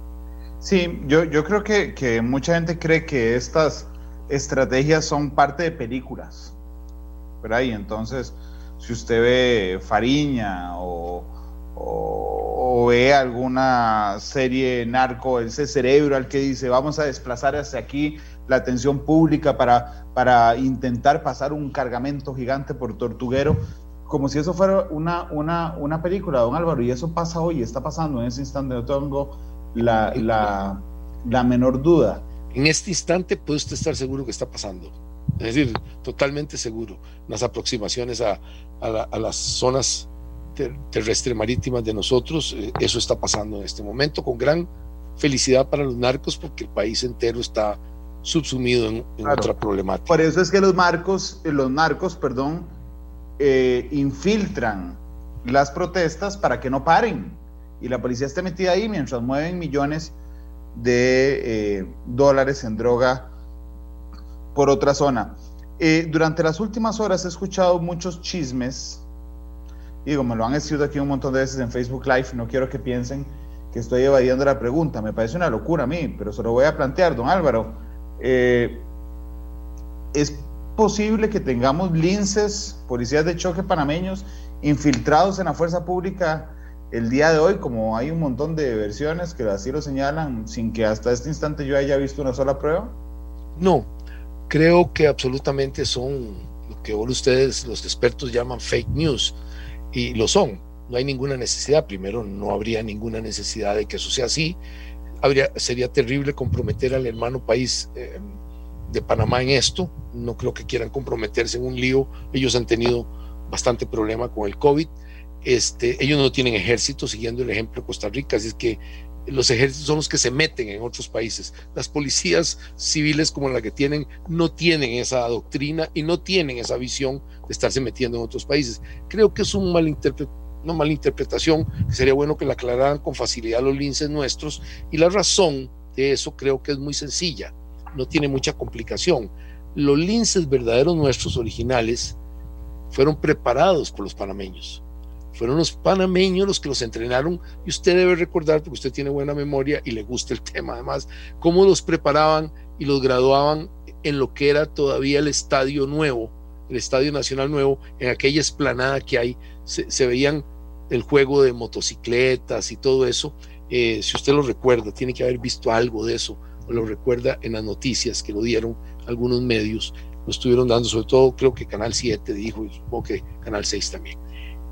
Sí, yo, yo creo que, que mucha gente cree que estas estrategias son parte de películas, ¿verdad? Y entonces, si usted ve Fariña o, o ve alguna serie narco, ese cerebro al que dice vamos a desplazar hacia aquí la atención pública para, para intentar pasar un cargamento gigante por Tortuguero, como si eso fuera una, una, una película, don Álvaro, y eso pasa hoy, está pasando en ese instante, no tengo la, la, la menor duda. En este instante puede usted estar seguro que está pasando, es decir, totalmente seguro, las aproximaciones a, a, a las zonas terrestre marítima de nosotros. Eh, eso está pasando en este momento con gran felicidad para los narcos porque el país entero está subsumido en, otra problemática. Por eso es que los marcos, eh, los narcos, perdón, eh, infiltran las protestas para que no paren. Y la policía esté metida ahí mientras mueven millones de dólares en droga por otra zona. durante las últimas horas he escuchado muchos chismes digo, me lo han escrito aquí un montón de veces en Facebook Live, no quiero que piensen que estoy evadiendo la pregunta. Me parece una locura a mí, pero se lo voy a plantear, don Álvaro. Eh, ¿Es posible que tengamos linces, policías de choque panameños, infiltrados en la fuerza pública el día de hoy, como hay un montón de versiones que así lo señalan, sin que hasta este instante yo haya visto una sola prueba? No, creo que absolutamente son lo que ustedes, los expertos, llaman fake news, y lo son. No hay ninguna necesidad, primero no habría ninguna necesidad de que eso sea así. Habría, sería terrible comprometer al hermano país eh, de Panamá en esto. No creo que quieran comprometerse en un lío. Ellos han tenido bastante problema con el COVID. Este, ellos no tienen ejército, siguiendo el ejemplo de Costa Rica, así es que los ejércitos son los que se meten en otros países. Las policías civiles como la que tienen no tienen esa doctrina y no tienen esa visión de estarse metiendo en otros países. Creo que es un una mala interpretación, sería bueno que la aclararan con facilidad los linces nuestros y la razón de eso creo que es muy sencilla, no tiene mucha complicación. Los linces verdaderos nuestros originales fueron preparados por los panameños. Fueron los panameños los que los entrenaron y usted debe recordar, porque usted tiene buena memoria y le gusta el tema además, cómo los preparaban y los graduaban en lo que era todavía el estadio nuevo, el estadio nacional nuevo, en aquella esplanada que hay, se, veían el juego de motocicletas y todo eso. Eh, si usted lo recuerda, tiene que haber visto algo de eso, o lo recuerda en las noticias que lo dieron algunos medios lo estuvieron dando, sobre todo creo que Canal 7 dijo, y supongo que Canal 6 también.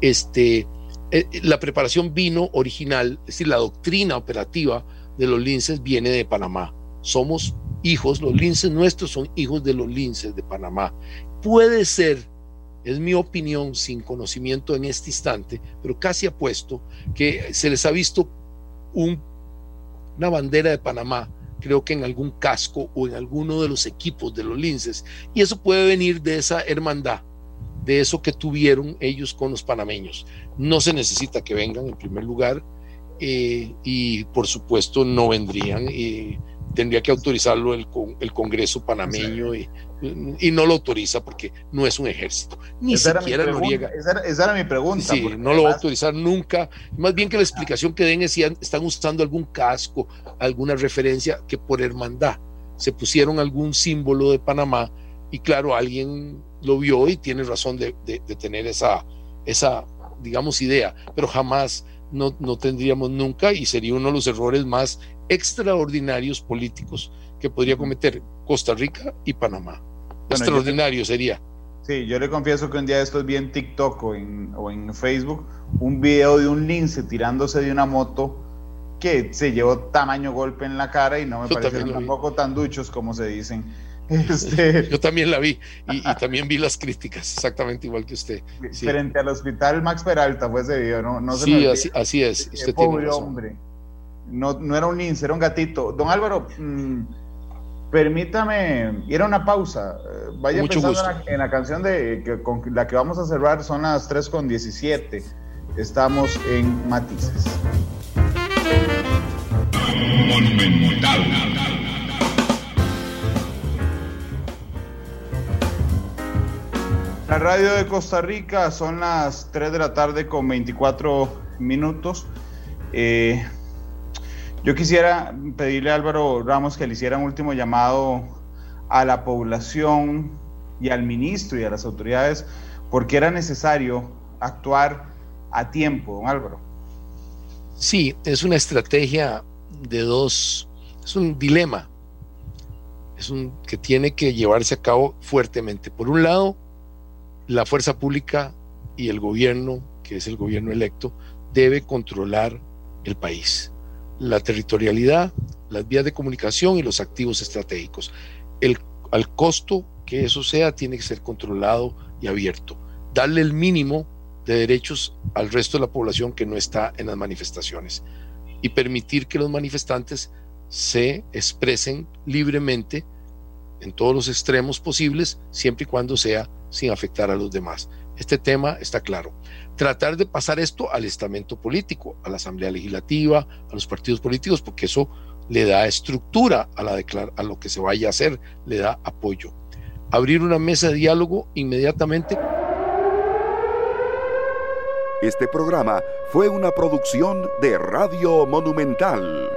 Este, eh, la preparación vino original, es decir, la doctrina operativa de los linces viene de Panamá. Somos hijos, los linces nuestros son hijos de los linces de Panamá. Puede ser, es mi opinión sin conocimiento en este instante, pero casi apuesto que se les ha visto un, una bandera de Panamá creo que en algún casco o en alguno de los equipos de los linces. Y eso puede venir de esa hermandad, de eso que tuvieron ellos con los panameños. No se necesita que vengan en primer lugar eh, y por supuesto no vendrían. y tendría que autorizarlo el, el Congreso panameño y, y, no lo autoriza porque no es un ejército. Ni esa siquiera era Noriega. Esa, esa, era mi pregunta. Sí, no lo va a autorizar nunca. Más bien que la explicación que den es si están usando algún casco, alguna referencia que por hermandad se pusieron algún símbolo de Panamá y claro, alguien lo vio y tiene razón de, de, de tener esa, esa, digamos, idea, pero jamás no, no tendríamos nunca y sería uno de los errores más extraordinarios políticos que podría cometer Costa Rica y Panamá. Extraordinario sería. Sí, yo le confieso que un día esto vi en TikTok o en, o en Facebook un video de un lince tirándose de una moto que se llevó tamaño golpe en la cara y no me parecieron tampoco tan duchos como se dicen. Este... Yo también la vi y, también vi las críticas, exactamente igual que usted. Frente al hospital Max Peralta fue ese video, ¿no? no sí, así, así, es. Usted pobre hombre no, no era un lince, era un gatito. Don Álvaro, mm, permítame ir a una pausa. Eh, vaya pensando en la, canción de que, con la que vamos a cerrar, son las 3 con 17. Estamos en Matices. La radio de Costa Rica son las 3 de la tarde con 24 minutos. Eh, yo quisiera pedirle a Álvaro Ramos que le hiciera un último llamado a la población y al ministro y a las autoridades porque era necesario actuar a tiempo, don Álvaro. Sí, es una estrategia de dos, es un dilema, es un que tiene que llevarse a cabo fuertemente. Por un lado, la fuerza pública y el gobierno, que es el gobierno electo, debe controlar el país la territorialidad, las vías de comunicación y los activos estratégicos. El, al costo que eso sea tiene que ser controlado y abierto. Darle el mínimo de derechos al resto de la población que no está en las manifestaciones y permitir que los manifestantes se expresen libremente en todos los extremos posibles, siempre y cuando sea sin afectar a los demás. Este tema está claro tratar de pasar esto al estamento político, a la Asamblea Legislativa, a los partidos políticos, porque eso le da estructura a, la a lo que se vaya a hacer, le da apoyo. Abrir una mesa de diálogo inmediatamente Este programa fue una producción de Radio Monumental.